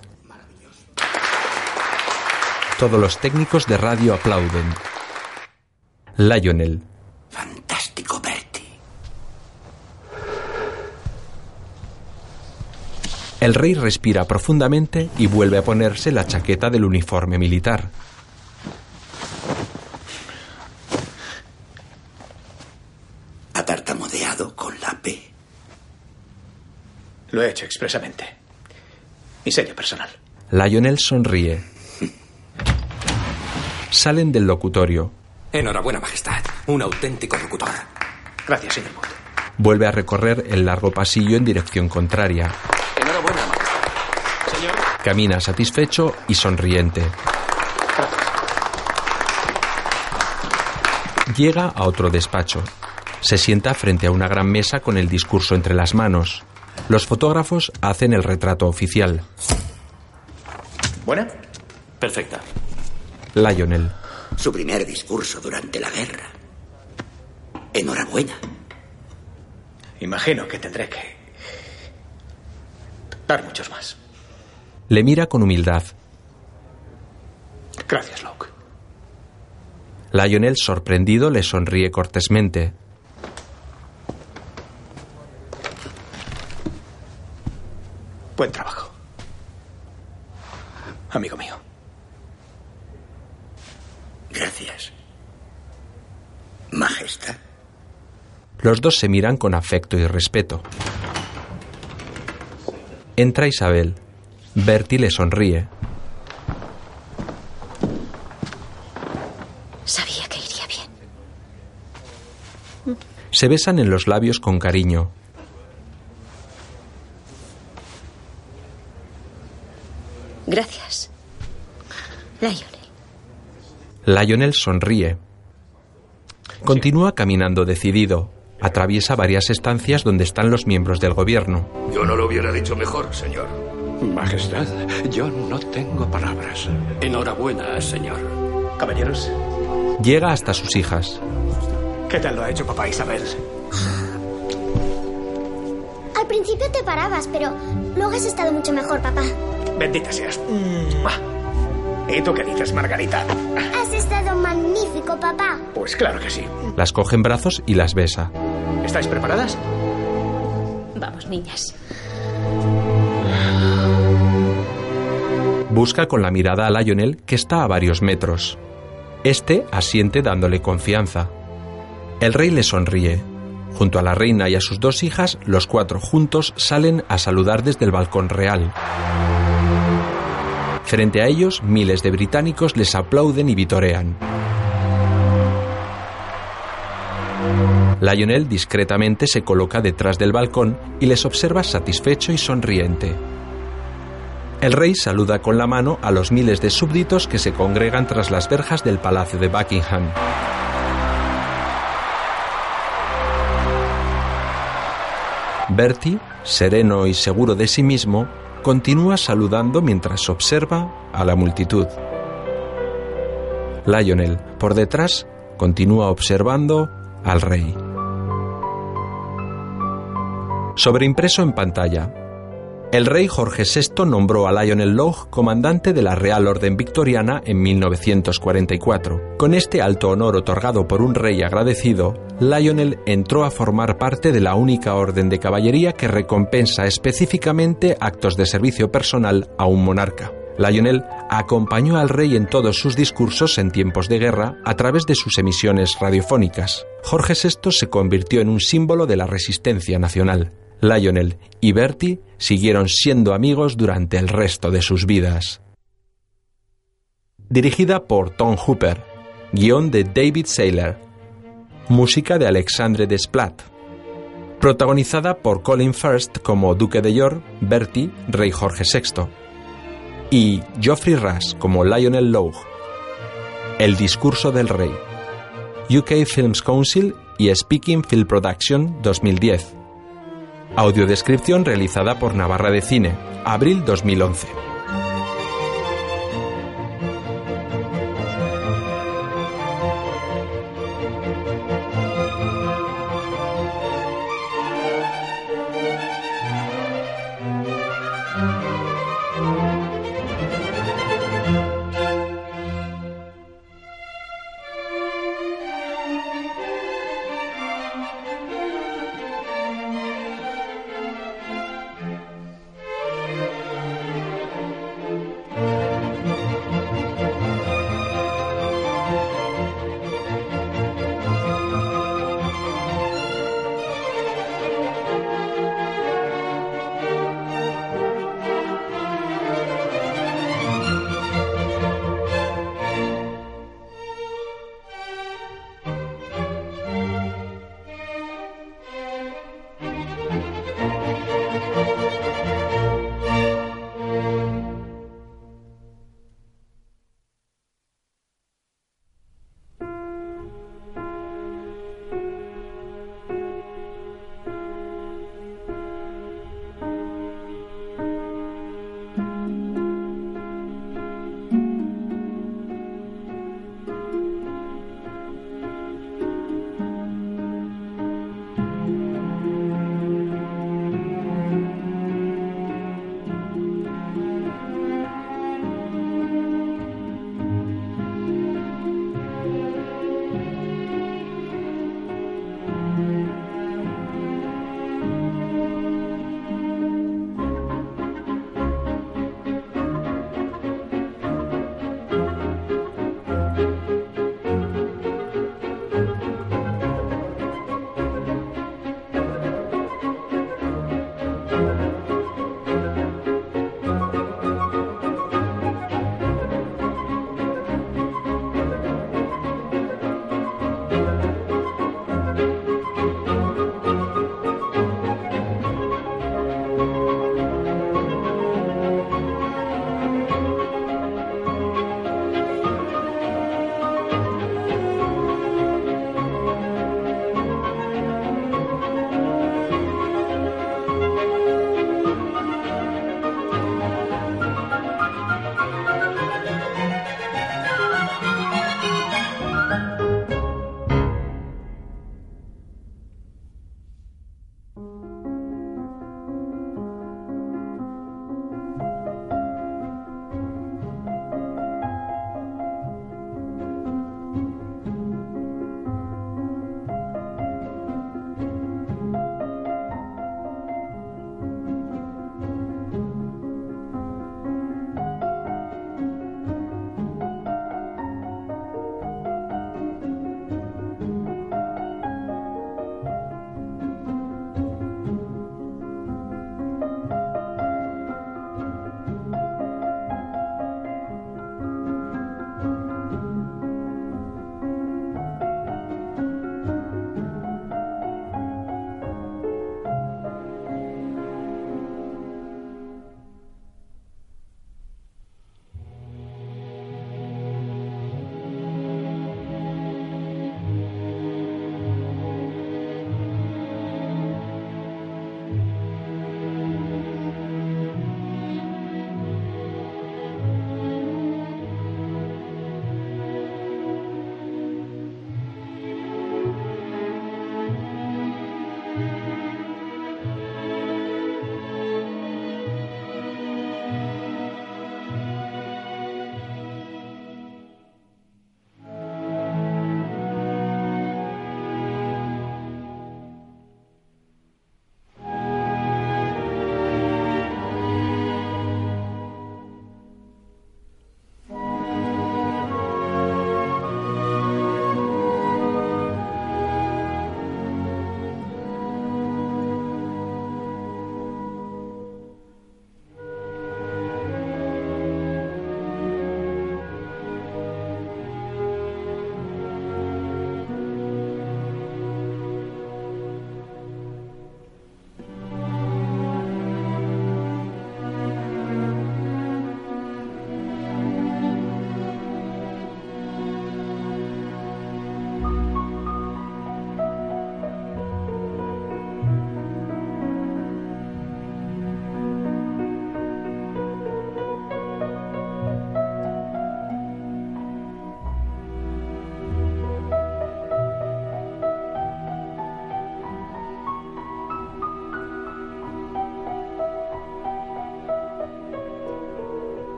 Todos los técnicos de radio aplauden. Lionel. Fantástico, Bertie. El rey respira profundamente y vuelve a ponerse la chaqueta del uniforme militar. Ha tartamudeado con la P. Lo he hecho expresamente. Mi sello personal. Lionel sonríe. Salen del locutorio. Enhorabuena, Majestad. Un auténtico locutor. Gracias, señor Wood. Vuelve a recorrer el largo pasillo en dirección contraria. Enhorabuena, Majestad. Señor. Camina satisfecho y sonriente. Llega a otro despacho. Se sienta frente a una gran mesa con el discurso entre las manos. Los fotógrafos hacen el retrato oficial. ¿Buena? Perfecta. Lionel. Su primer discurso durante la guerra. Enhorabuena. Imagino que tendré que dar muchos más. Le mira con humildad. Gracias, Luke. Lionel, sorprendido, le sonríe cortésmente. Buen trabajo. Amigo mío. Gracias. Majestad. Los dos se miran con afecto y respeto. Entra Isabel. Bertie le sonríe. Sabía que iría bien. Se besan en los labios con cariño. Gracias. Lionel. Lionel sonríe. Continúa caminando decidido. Atraviesa varias estancias donde están los miembros del gobierno. Yo no lo hubiera dicho mejor, señor. Majestad, yo no tengo palabras. Enhorabuena, señor. Caballeros, Llega hasta sus hijas. ¿qué tal lo ha hecho papá Isabel? Al principio te parabas, pero luego has estado mucho mejor, papá. Bendita seas. ¿Y tú qué dices, Margarita? Has estado magnífico, papá. Pues claro que sí. Las coge en brazos y las besa. ¿Estáis preparadas? Vamos, niñas. Busca con la mirada a Lionel, que está a varios metros. Este asiente dándole confianza. El rey le sonríe. Junto a la reina y a sus dos hijas, los cuatro juntos salen a saludar desde el balcón real. Frente a ellos, miles de británicos les aplauden y vitorean. Lionel discretamente se coloca detrás del balcón y les observa satisfecho y sonriente. El rey saluda con la mano a los miles de súbditos que se congregan tras las verjas del Palacio de Buckingham. Bertie, sereno y seguro de sí mismo, continúa saludando mientras observa a la multitud. Lionel, por detrás, continúa observando al rey. Sobreimpreso en pantalla. El rey Jorge VI nombró a Lionel Logue comandante de la Real Orden Victoriana en 1944. Con este alto honor otorgado por un rey agradecido, Lionel entró a formar parte de la única orden de caballería que recompensa específicamente actos de servicio personal a un monarca. Lionel acompañó al rey en todos sus discursos en tiempos de guerra a través de sus emisiones radiofónicas. Jorge VI se convirtió en un símbolo de la resistencia nacional. Lionel y Bertie siguieron siendo amigos durante el resto de sus vidas. Dirigida por Tom Hooper, guion de David Saylor, música de Alexandre Desplat, protagonizada por Colin Firth como Duque de York, Bertie, rey Jorge VI, y Geoffrey Rush como Lionel Logue. El discurso del rey. UK Films Council y Speaking Film Production 2010. Audiodescripción realizada por Navarra de Cine, abril 2011.